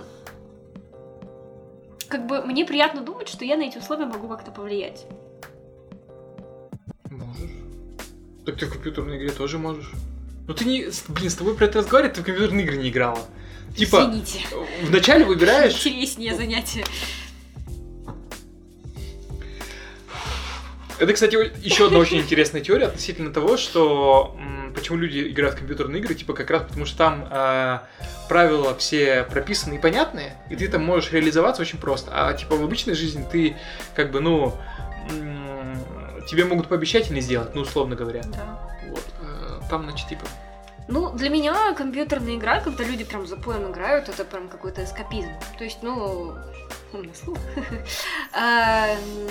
Speaker 2: как бы мне приятно думать, что я на эти условия могу как-то повлиять.
Speaker 1: Можешь. Так ты в компьютерной игре тоже можешь. Ну ты не... Блин, с тобой про это разговаривать, ты в компьютерные игры не играла. Типа,
Speaker 2: Извините.
Speaker 1: вначале выбираешь...
Speaker 2: Интереснее занятие.
Speaker 1: Это, кстати, еще одна очень интересная теория относительно того, что почему люди играют в компьютерные игры, типа как раз потому что там э, правила все прописаны и понятные, и ты там можешь реализоваться очень просто. А типа в обычной жизни ты как бы, ну, тебе могут пообещать и не сделать, ну, условно говоря.
Speaker 2: Да.
Speaker 1: Вот. э, там, значит, типа,
Speaker 2: Ну, для меня компьютерная игра, когда люди прям запоем играют, это прям какой-то эскапизм. То есть, ну, умное слово. Эм,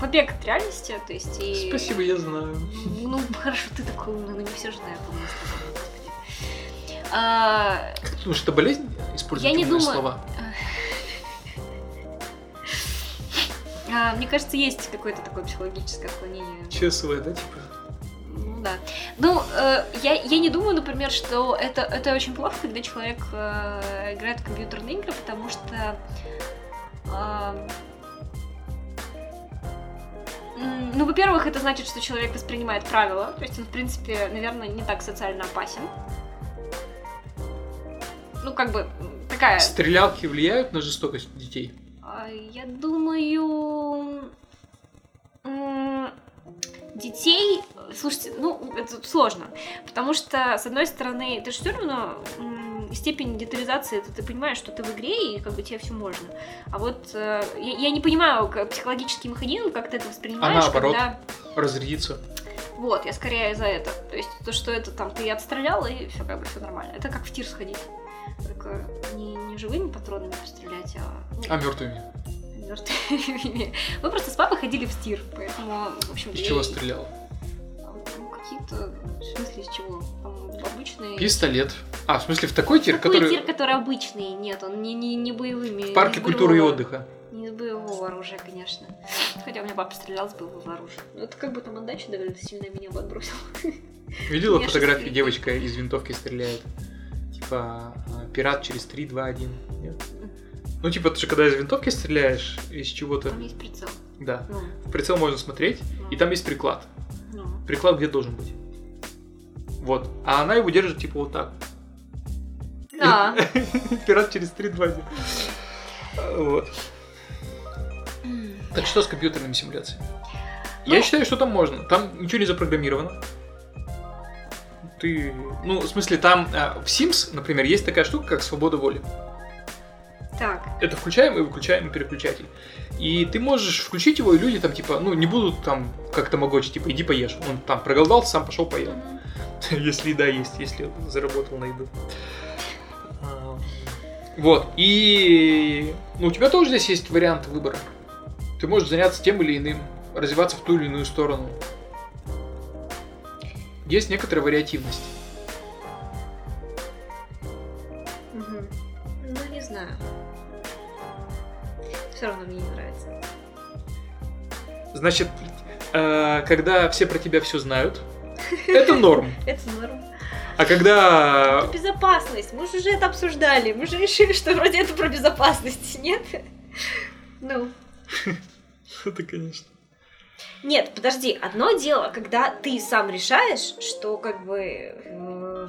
Speaker 2: Побег от реальности, то есть и...
Speaker 1: спасибо, я знаю.
Speaker 2: Ну, хорошо, ты такой умный, но не все же знают умные слова, господи. А,
Speaker 1: Как ты думаешь, это болезнь использовать
Speaker 2: Я не думаю.
Speaker 1: слова?
Speaker 2: а, Мне кажется, есть какое-то такое психологическое отклонение.
Speaker 1: ЧСВ, да, типа?
Speaker 2: Ну да. Ну, э, я, я не думаю, например, что это, это очень плохо, когда человек э, играет в компьютерные игры, потому что... ну, во-первых, это значит, что человек воспринимает правила, то есть он, в принципе, наверное, не так социально опасен. Ну, как бы, такая...
Speaker 1: Стрелялки влияют на жестокость детей?
Speaker 2: А, Я думаю, детей, слушайте, ну, это сложно, потому что, с одной стороны, ты же все равно степень детализации, это ты понимаешь, что ты в игре, и как бы тебе все можно. А вот э, я, я не понимаю как психологический механизм, как ты это воспринимаешь,
Speaker 1: А наоборот?
Speaker 2: когда...
Speaker 1: Разрядиться?
Speaker 2: Вот, я скорее за это. То есть то, что это там ты отстрелял, и все как бы все нормально. Это как в тир сходить. Только не, не живыми патронами пострелять, а... ну,
Speaker 1: А мертвыми?
Speaker 2: Мертвыми. Мы просто с папой ходили в стир, поэтому, в общем...
Speaker 1: Из чего стрелял?
Speaker 2: Какие-то... В смысле, из чего? Там обычные...
Speaker 1: Пистолет. А, в смысле, в такой тир,
Speaker 2: Такой
Speaker 1: который
Speaker 2: тир, который обычный. Нет, он не, не, не боевыми.
Speaker 1: в парке культуры и отдыха.
Speaker 2: Не с боевого оружия, конечно. Хотя у меня папа стрелял с боевого оружия. Ну, это как бы там отдача довольно сильно меня бы отбросил.
Speaker 1: Видела
Speaker 2: Я
Speaker 1: фотографии, девочка из винтовки стреляет? Типа, а, пират через 3, 2, 1. Нет? Ну, типа, ты же когда из винтовки стреляешь, из чего-то,
Speaker 2: Там есть прицел.
Speaker 1: да,
Speaker 2: Ну,
Speaker 1: в прицел можно смотреть,
Speaker 2: ну,
Speaker 1: и там есть приклад.
Speaker 2: ну.
Speaker 1: Приклад где должен быть? Вот. А она его держит, типа, вот так.
Speaker 2: Да.
Speaker 1: Пират через 3, 2, 1. Вот. Так что с компьютерными симуляциями? Я
Speaker 2: Ну-
Speaker 1: считаю, что там можно. Там ничего не запрограммировано. Ты... Ну, в смысле, там а, в Sims, например, есть такая штука, как свобода воли.
Speaker 2: Так.
Speaker 1: Это включаем и выключаем переключатель. И ты можешь включить его, и люди там, типа, ну, не будут там как-то могочь, типа, иди поешь. Он там проголодался, сам пошел поел. Если еда есть, если заработал на еду. А, Вот. И ну, у тебя тоже здесь есть вариант выбора. Ты можешь заняться тем или иным, развиваться в ту или иную сторону. есть некоторая вариативность.
Speaker 2: Все равно мне не нравится.
Speaker 1: Значит, э, когда все про тебя все знают, это норм.
Speaker 2: Это норм.
Speaker 1: А когда...
Speaker 2: Это безопасность. Мы же уже это обсуждали. Мы же решили, что вроде это про безопасность, нет? Ну.
Speaker 1: Это, конечно.
Speaker 2: Нет, подожди, одно дело, когда ты сам решаешь, что как бы э,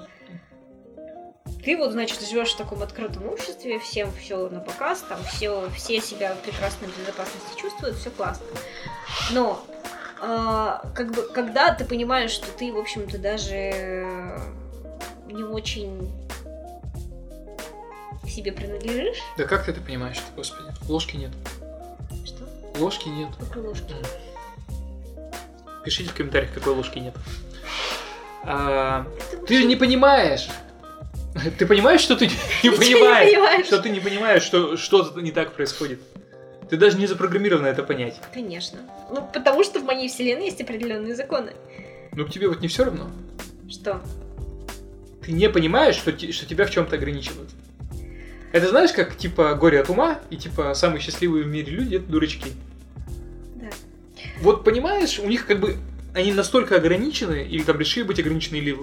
Speaker 2: ты вот, значит, живешь в таком открытом обществе, всем все на показ, там все, все себя в прекрасной безопасности чувствуют, все классно. Но э, как бы, когда ты понимаешь, что ты, в общем-то, даже не очень к себе принадлежишь,
Speaker 1: Да как ты это понимаешь, господи? Ложки нет.
Speaker 2: что?
Speaker 1: Ложки нет.
Speaker 2: Какой ложки?
Speaker 1: Пишите в комментариях, какой ложки нет. А, ты же не понимаешь. Ты понимаешь, что ты не
Speaker 2: Ничего не
Speaker 1: понимаешь?
Speaker 2: понимаешь.
Speaker 1: Что ты не понимаешь, что что-то не так происходит. Ты даже не запрограммирована это понять.
Speaker 2: Конечно. Ну, потому что в моей вселенной есть определенные законы.
Speaker 1: Ну к тебе вот не все равно.
Speaker 2: Что?
Speaker 1: Ты не понимаешь, что, что тебя в чем-то ограничивают. Это знаешь, как типа горе от ума, и типа самые счастливые в мире люди это дурачки.
Speaker 2: Да.
Speaker 1: Вот понимаешь, у них как бы они настолько ограничены, или там решили быть ограничены, или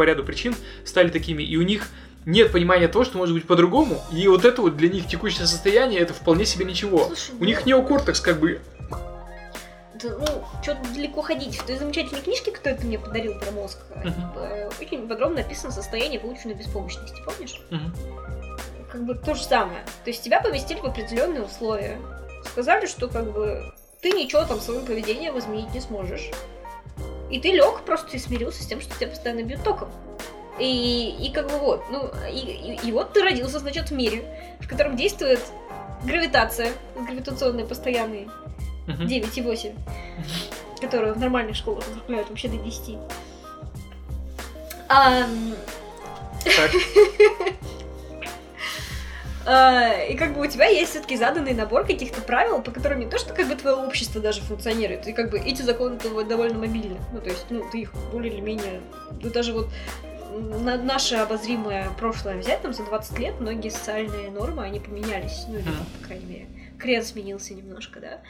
Speaker 1: по ряду причин стали такими, и у них нет понимания того, что может быть по-другому, и вот это вот для них текущее состояние, это вполне себе ничего.
Speaker 2: Слушай,
Speaker 1: У них
Speaker 2: ну,
Speaker 1: неокортекс как бы...
Speaker 2: да, ну, что-то далеко ходить. В той замечательной книжке, которую ты мне подарил про мозг, э, очень подробно описано состояние выученной беспомощности, помнишь?
Speaker 1: Мгм.
Speaker 2: Как бы то же самое. То есть тебя поместили в определенные условия. Сказали, что как бы ты ничего там своим поведением изменить не сможешь. И ты лег просто и смирился с тем, что тебя постоянно бьют током. И, и как бы вот, ну, и, и- и вот ты родился, значит, в мире, в котором действует гравитация, гравитационные постоянные
Speaker 1: Мгм.
Speaker 2: 9,8, которую в нормальных школах закрепляют вообще до 10. Ам,
Speaker 1: Так.
Speaker 2: а, и как бы у тебя есть все-таки заданный набор каких-то правил, по которым не то, что как бы твое общество даже функционирует, и как бы эти законы довольно мобильны. Ну, то есть, ну, ты их более или менее... Ну, даже вот на наше обозримое прошлое взять, там, за 20 лет многие социальные нормы, они поменялись. Ну, или, там, по крайней мере, крен сменился немножко, да.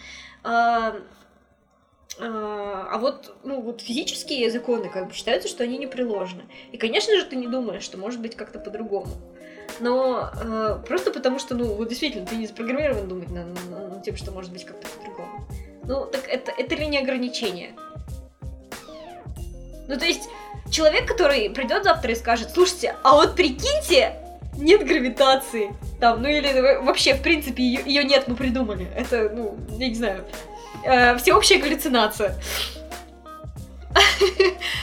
Speaker 2: А, а а вот, ну, вот физические законы, как бы, считаются, что они непреложны. И, конечно же, ты не думаешь, что может быть как-то по-другому. Но э, просто потому, что, ну, вот действительно, ты не запрограммирован думать над, над- над тем, что может быть как-то по-другому. Ну, так это, это ли не ограничение? Ну, то есть, человек, который придет завтра и скажет, слушайте, а вот прикиньте, нет гравитации. Там, ну или вообще, в принципе, ее, нет, мы придумали. Это, ну, я не знаю, э, всеобщая галлюцинация.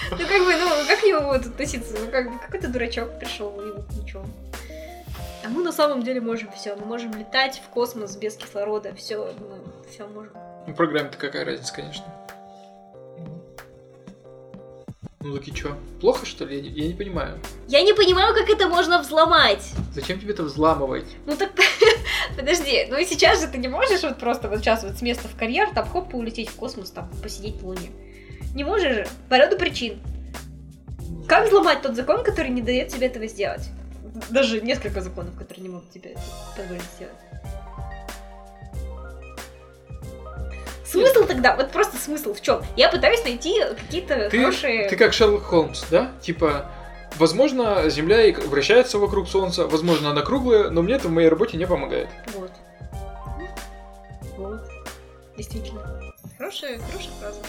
Speaker 2: Ну, как бы, ну, как к нему относиться? Ну, как бы, какой-то дурачок пришел, и вот ничего. А мы на самом деле можем все. Мы можем летать в космос без кислорода. Все, мы все можем.
Speaker 1: Ну, программе-то какая разница, конечно. Ну так и чё? Плохо, что ли? Я не, я не понимаю.
Speaker 2: Я не понимаю, как это можно взломать.
Speaker 1: Зачем тебе это взламывать?
Speaker 2: Ну так, подожди, ну и сейчас же ты не можешь вот просто вот сейчас вот с места в карьер, там хоп, улететь в космос, там посидеть в Луне. Не можешь же, по ряду причин. Как взломать тот закон, который не дает тебе этого сделать? Даже несколько законов, которые не могут тебе позволить сделать. Смысл тогда, вот просто смысл в чем? Я пытаюсь найти какие-то
Speaker 1: Ты,
Speaker 2: хорошие...
Speaker 1: ты как Шерлок Холмс, да? Типа, возможно, Земля и вращается вокруг Солнца, возможно, она круглая, но мне это в моей работе не помогает.
Speaker 2: Вот. Вот. Действительно. Хорошая, хорошая фраза.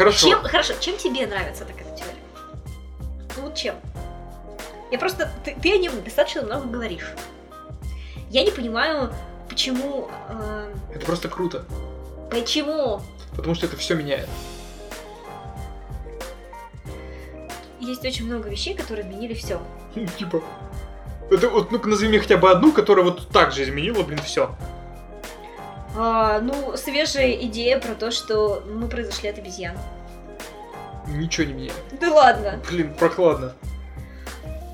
Speaker 1: Хорошо.
Speaker 2: Чем, хорошо, чем тебе нравится так эта теория? Ну вот чем? Я просто... Ты, ты о нем достаточно много говоришь. Я не понимаю, почему... э,
Speaker 1: Это просто круто,
Speaker 2: почему
Speaker 1: потому что это все меняет.
Speaker 2: есть очень много вещей, которые изменили все.
Speaker 1: Типа, это вот, ну назови мне хотя бы одну, которая вот так же изменила, блин, все.
Speaker 2: Ну, свежая идея про то, что мы произошли от обезьян.
Speaker 1: Ничего не меняет.
Speaker 2: Да ладно.
Speaker 1: Блин, прохладно.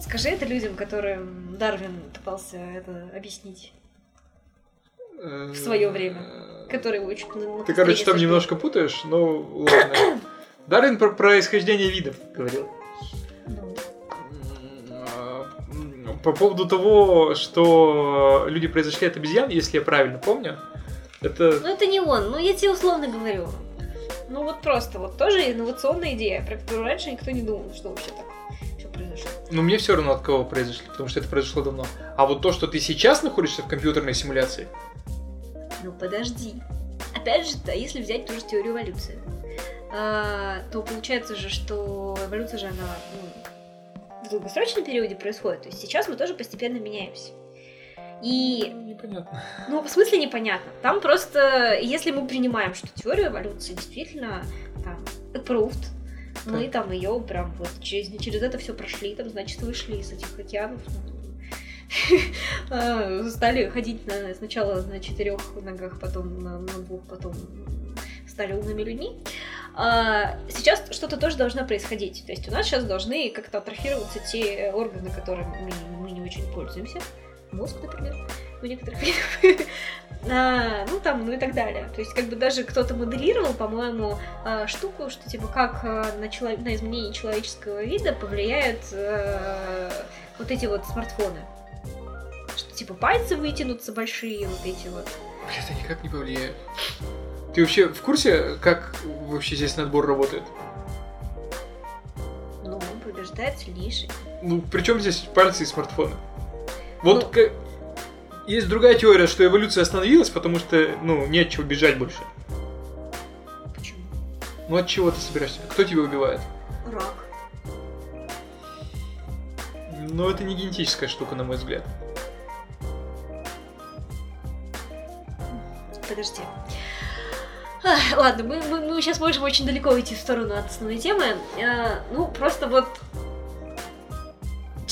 Speaker 2: Скажи это людям, которым Дарвин пытался это объяснить.
Speaker 1: В
Speaker 2: своё время.
Speaker 1: Э,
Speaker 2: который очень
Speaker 1: Ты, короче, там немножко путаешь, но ладно. Дарвин про происхождение видов говорил. М, По поводу того, что люди произошли от обезьян, если я правильно помню, это...
Speaker 2: Ну, это не он, ну, я тебе условно говорю. Ну, вот просто, вот тоже инновационная идея, про которую раньше никто не думал, что вообще так все произошло.
Speaker 1: Ну, мне все равно от кого произошли, потому что это произошло давно. А вот то, что ты сейчас находишься в компьютерной симуляции,
Speaker 2: Ну, подожди. Опять же, да, если взять ту же теорию эволюции, а, то получается же, что эволюция же, она ну, в долгосрочном периоде происходит. То есть сейчас мы тоже постепенно меняемся. И
Speaker 1: непонятно.
Speaker 2: Ну, в смысле непонятно. Там просто, если мы принимаем, что теория эволюции действительно там approved, мы
Speaker 1: Так.
Speaker 2: там ее прям вот через, через это все прошли, там, значит, вышли из этих океанов, а, стали ходить на, сначала на четырех ногах, потом на, на двух, потом стали умными людьми. А, Сейчас что-то тоже должно происходить. То есть у нас сейчас должны как-то атрофироваться те органы, которыми мы, мы не очень пользуемся. Мозг, например, у некоторых видов. А, ну там, ну и так далее. То есть, как бы даже кто-то моделировал, по-моему, а, штуку, что типа как а, на, чело- на изменение человеческого вида повлияют э, вот эти вот смартфоны. Что типа пальцы вытянутся большие, вот эти вот.
Speaker 1: Бля, это никак не повлияет. Ты вообще в курсе, как вообще здесь надбор работает?
Speaker 2: Ну, побеждает сильнейший.
Speaker 1: Ну, причем здесь пальцы и смартфоны? Вот
Speaker 2: Ну.
Speaker 1: ка- есть другая теория, что эволюция остановилась, потому что, ну, не от чего бежать больше.
Speaker 2: Почему?
Speaker 1: Ну, от чего ты собираешься? Кто тебя убивает?
Speaker 2: Рак.
Speaker 1: Ну, это не генетическая штука, на мой взгляд.
Speaker 2: Подожди. Ах, ладно, мы, мы, мы сейчас можем очень далеко уйти в сторону от основной темы. А, ну, просто вот...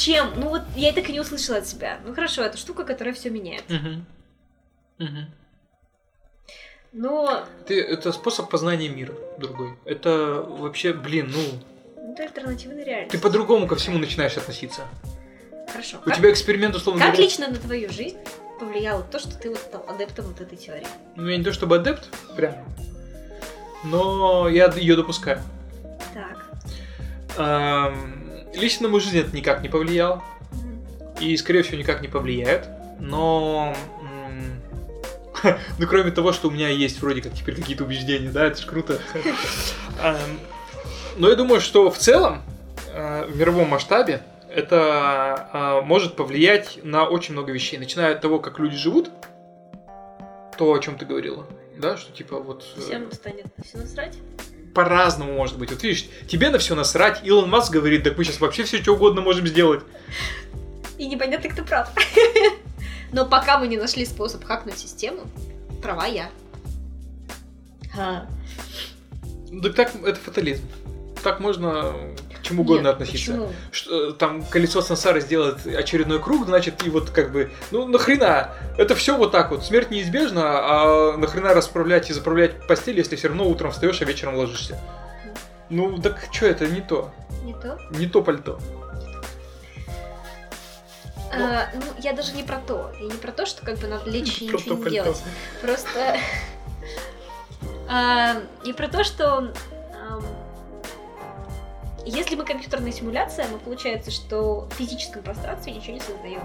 Speaker 2: Чем? Ну вот я и так и не услышала от себя. Ну хорошо, это штука, которая все меняет.
Speaker 1: Мгм. Мгм.
Speaker 2: Но
Speaker 1: Ты, это способ познания мира другой. Это вообще, блин, ну,
Speaker 2: это альтернативная реальность.
Speaker 1: ты по-другому ко всему начинаешь относиться.
Speaker 2: Хорошо.
Speaker 1: У
Speaker 2: Как,
Speaker 1: тебя эксперимент, условно
Speaker 2: как
Speaker 1: говоря,
Speaker 2: лично на твою жизнь повлияло то, что ты вот стал адептом вот этой теории?
Speaker 1: Ну, я не то чтобы адепт, прям, но я ее допускаю.
Speaker 2: Так.
Speaker 1: Эм, Лично на мою жизнь это никак не повлияло. И, скорее всего, никак не повлияет. Но... Ну, кроме того, что у меня есть вроде как теперь какие-то убеждения, да, это ж круто. Эм, Но я думаю, что в целом, э, в мировом масштабе, это э, может повлиять на очень много вещей. Начиная от того, как люди живут, то, о чем ты говорила, да, что типа вот... э,
Speaker 2: Всем станет все насрать?
Speaker 1: По-разному может быть. Вот видишь, тебе на все насрать, Илон Маск говорит, так мы сейчас вообще все что угодно можем сделать.
Speaker 2: И непонятно, кто прав. Но пока мы не нашли способ хакнуть систему, права я. Ха.
Speaker 1: Ну, Так так, это фатализм. Так можно чему угодно
Speaker 2: Нет,
Speaker 1: относиться.
Speaker 2: Почему?
Speaker 1: Что, э, там колесо сансары сделает очередной круг, значит, и вот как бы, ну нахрена? Это все вот так вот. Смерть неизбежна, а нахрена расправлять и заправлять постель, если все равно утром встаешь, а вечером ложишься. Ну, так что это не то.
Speaker 2: Не то?
Speaker 1: Не то пальто.
Speaker 2: А, ну, я даже не про то. Я не про то, что как бы надо лечь и ничего не делать. Просто... а, И про то, что... Если мы компьютерная симуляция, мы получается, что в физическом пространстве ничего не создаем.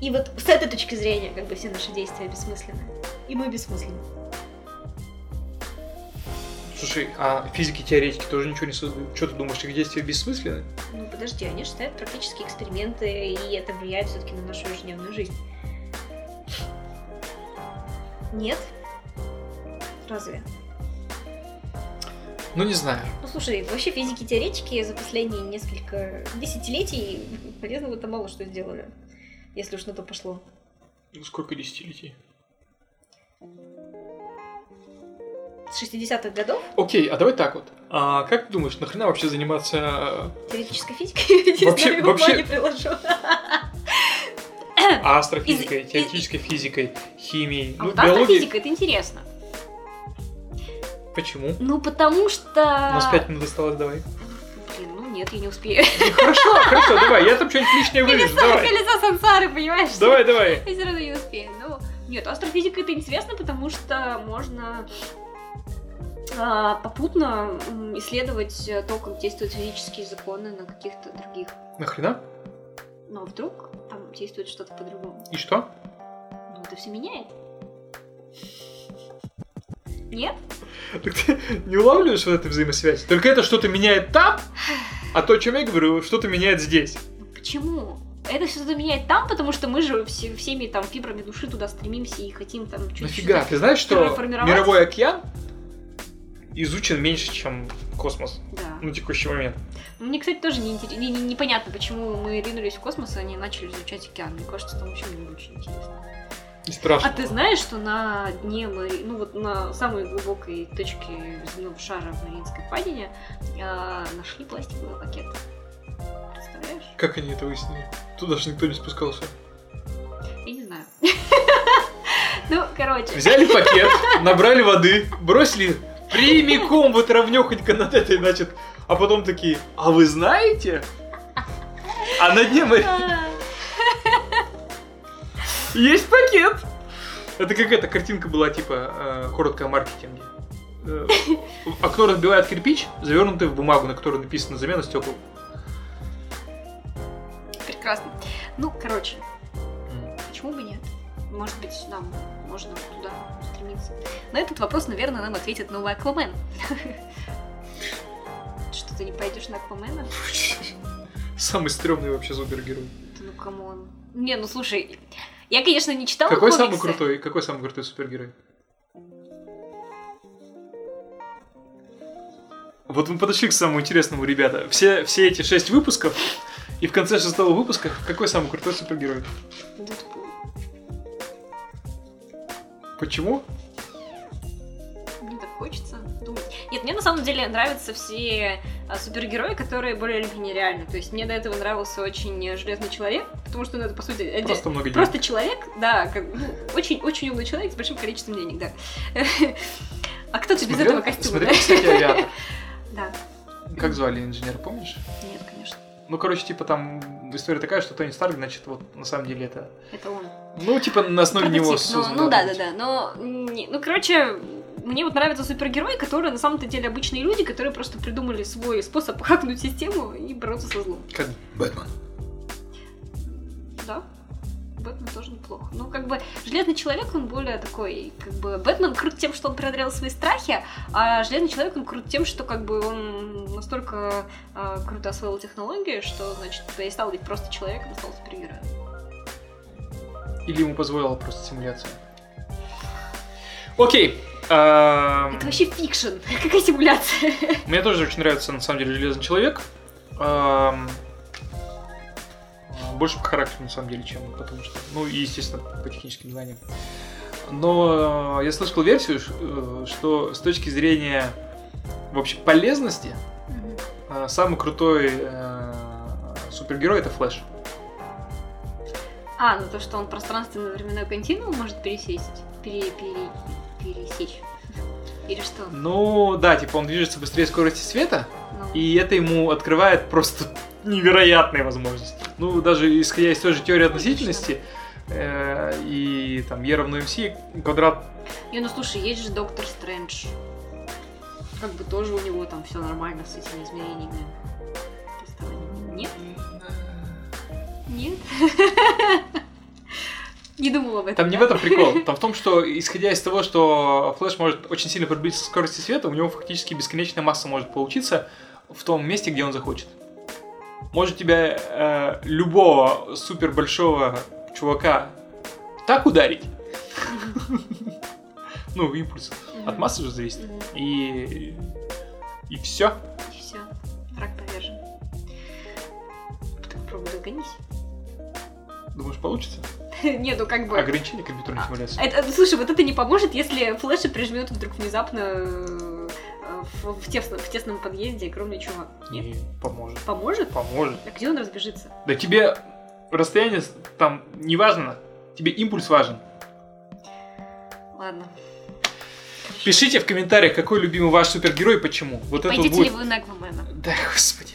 Speaker 2: И вот с этой точки зрения, как бы все наши действия бессмысленны. И мы бессмысленны.
Speaker 1: Слушай, а физики теоретики тоже ничего не создают. Что ты думаешь, их действия бессмысленны?
Speaker 2: Ну подожди, они же ставят практические эксперименты, и это влияет все-таки на нашу ежедневную жизнь. Нет? Разве?
Speaker 1: Ну, не знаю.
Speaker 2: Ну слушай, вообще физики-теоретики за последние несколько десятилетий полезного-то мало что сделали. Если уж на то пошло.
Speaker 1: Ну, Сколько десятилетий?
Speaker 2: С 60-х годов
Speaker 1: Окей, а давай так вот. А как ты думаешь, нахрена вообще заниматься
Speaker 2: теоретической физикой, я
Speaker 1: Вообще-
Speaker 2: знаю,
Speaker 1: вообще-
Speaker 2: не приложу.
Speaker 1: астрофизикой,
Speaker 2: Из- из-
Speaker 1: теоретической физикой, химией,
Speaker 3: А
Speaker 1: ну,
Speaker 3: вот астрофизика, это интересно.
Speaker 1: Почему?
Speaker 3: Ну, потому что...
Speaker 1: У нас пять минут осталось, давай.
Speaker 3: Блин, ну нет, я не успею.
Speaker 1: Ну, хорошо, хорошо, давай, я там что-нибудь лишнее вырежу, давай.
Speaker 3: колесо сансары, понимаешь?
Speaker 1: Давай, давай.
Speaker 3: Я все равно не успею. Ну,
Speaker 2: Нет, астрофизика это интересно, потому что можно а, попутно исследовать то, как действуют физические законы на каких-то других.
Speaker 1: Нахрена?
Speaker 2: Но вдруг там действует что-то по-другому.
Speaker 1: И что?
Speaker 2: Ну, это все меняет. Нет?
Speaker 1: Так ты не улавливаешь вот этой взаимосвязи? Только это что-то меняет там, а то, о чем я говорю, что-то меняет здесь.
Speaker 2: Ну, Почему? Это что-то меняет там, потому что мы же все- всеми там фибрами души туда стремимся и хотим там чуть-чуть...
Speaker 1: Нафига? Ты знаешь, что мировой океан изучен меньше, чем космос
Speaker 2: Да.
Speaker 1: на текущий момент?
Speaker 2: Ну, Мне, кстати, тоже не интерес- не- не- непонятно, почему мы ринулись в космос, а не начали изучать океан. Мне кажется, там вообще много очень интересно.
Speaker 1: И страшно.
Speaker 2: А ты знаешь, что на дне, Мари- ну вот на самой глубокой точке земного шара в Мариинской впадине а, нашли пластиковый пакет? Представляешь?
Speaker 1: Как они это выяснили? Туда же никто не спускался.
Speaker 2: Я не знаю. Ну, короче.
Speaker 1: Взяли пакет, набрали воды, бросили прямиком вот ровнёхонько над этой, значит, а потом такие, а вы знаете? А на дне
Speaker 2: А,
Speaker 1: есть пакет. Это как эта картинка была, типа, э, коротко о маркетинге. Э, окно разбивает кирпич, завернутый в бумагу, на которой написано замена стекол.
Speaker 2: Прекрасно. Ну, короче, почему бы нет? Может быть, нам можно туда стремиться. На этот вопрос, наверное, нам ответит новый Аквамен. Что, ты не пойдешь на Аквамена?
Speaker 1: Самый стрёмный вообще супергерой.
Speaker 2: Да ну come on. Не, ну слушай, я, конечно, не читала
Speaker 1: Какой самый
Speaker 2: комиксы.
Speaker 1: крутой? Какой самый крутой супергерой? Вот мы подошли к самому интересному, ребята. Все, все эти шесть выпусков, и в конце шестого выпуска какой самый крутой супергерой?
Speaker 2: Дэдпул.
Speaker 1: Почему?
Speaker 2: Мне так хочется думать. Нет, мне на самом деле нравятся все супергерои, которые более или менее реальны. То есть мне до этого нравился очень Железный Человек, потому что ну, это, по сути,
Speaker 1: Просто много денег.
Speaker 2: Просто человек, да, как, ну, очень, очень умный человек с большим количеством денег, да. А кто-то без этого костюма,
Speaker 1: Смотрел,
Speaker 2: да?
Speaker 1: кстати, «Авиатор».
Speaker 2: Да,
Speaker 1: Как звали инженера, помнишь?
Speaker 2: нет, конечно,
Speaker 1: Ну, короче, типа там история такая, что Тони Старк, значит, вот на самом деле это...
Speaker 2: это он.
Speaker 1: Ну, типа на основе него
Speaker 2: Прототип, ну,
Speaker 1: создан.
Speaker 2: ну да, да, да, но, не- ну, короче, мне вот нравятся супергерои, которые на самом-то деле обычные люди, которые просто придумали свой способ хакнуть систему и бороться со злом.
Speaker 1: Как Бэтмен.
Speaker 2: Да, Бэтмен тоже неплохо. Ну, как бы, Железный Человек, он более такой, как бы, Бэтмен крут тем, что он преодолел свои страхи, а Железный Человек, он крут тем, что, как бы, он настолько а, круто освоил технологии, что, значит, перестал быть просто человеком, стал супергероем.
Speaker 1: Или ему позволила просто симуляция. Окей.
Speaker 2: Это вообще fiction. Какая симуляция?
Speaker 1: Мне тоже очень нравится, на самом деле, Железный Человек. Больше по характеру, на самом деле, чем потому что... Ну, и, естественно, по техническим знаниям. Но я слышал версию, э, что с точки зрения вообще полезности, э, самый крутой э, супергерой это Флэш.
Speaker 2: А, ну то, что он пространственно-временной континуум может пересесть, пере, пере, пересечь. Или что?
Speaker 1: Ну, да, типа он движется быстрее скорости света,
Speaker 2: Ну,
Speaker 1: и это ему открывает просто невероятные возможности. Ну, даже исходя из той же теории относительности, э, и там Е равно МС, квадрат...
Speaker 2: Не, ну слушай, есть же Доктор Стрэндж. Как бы тоже у него там все нормально с этими измерениями. Нет? Нет? Не думала об этом.
Speaker 1: Там не в
Speaker 2: да?
Speaker 1: этом прикол. Там в том, что, исходя из того, что Флэш может очень сильно приблизиться к скорости света, у него фактически бесконечная масса может получиться в том месте, где он захочет. Может тебя э, любого супер большого чувака так ударить, ну, импульс, от массы же зависит, и... и все.
Speaker 2: И все. Враг повержен. Попробуй догонись.
Speaker 1: Думаешь, получится?
Speaker 2: Не, ну как бы...
Speaker 1: Ограничение компьютерной симуляции.
Speaker 2: Это, слушай, вот это не поможет, если флеша прижмет вдруг внезапно э, в, в тесном, в тесном подъезде огромный чувак. Нет?
Speaker 1: Не поможет.
Speaker 2: Поможет?
Speaker 1: Поможет.
Speaker 2: А где он разбежится?
Speaker 1: Да тебе расстояние там не важно, тебе импульс важен.
Speaker 2: Ладно.
Speaker 1: Пишите в комментариях, какой любимый ваш супергерой и почему. Вот это
Speaker 2: Пойдете
Speaker 1: будет...
Speaker 2: ли вы на Аквамена?
Speaker 1: Да, господи.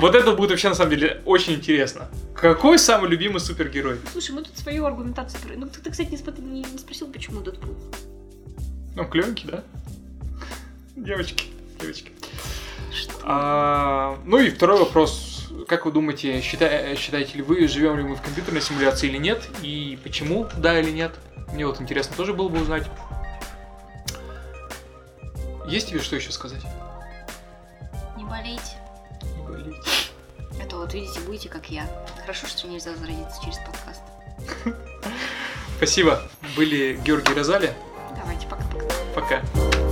Speaker 1: Вот это будет вообще на самом деле очень интересно. Какой самый любимый супергерой?
Speaker 4: Слушай, мы тут свою аргументацию... Ну, ты, кстати, не, спросил, почему Дэдпул.
Speaker 1: Ну, клевенький, да? Девочки, девочки.
Speaker 2: Что?
Speaker 1: А, ну и второй вопрос. Как вы думаете, счита- считаете ли вы, живем ли мы в компьютерной симуляции или нет? И почему, да или нет? Мне вот интересно тоже было бы узнать. Есть тебе что еще сказать?
Speaker 2: Не болейте.
Speaker 1: Не болейте.
Speaker 2: А то вот видите, будете как я. Хорошо, что нельзя заразиться через подкаст.
Speaker 1: Спасибо. Были Георгий Розали.
Speaker 2: Давайте, пока-пока.
Speaker 1: Пока.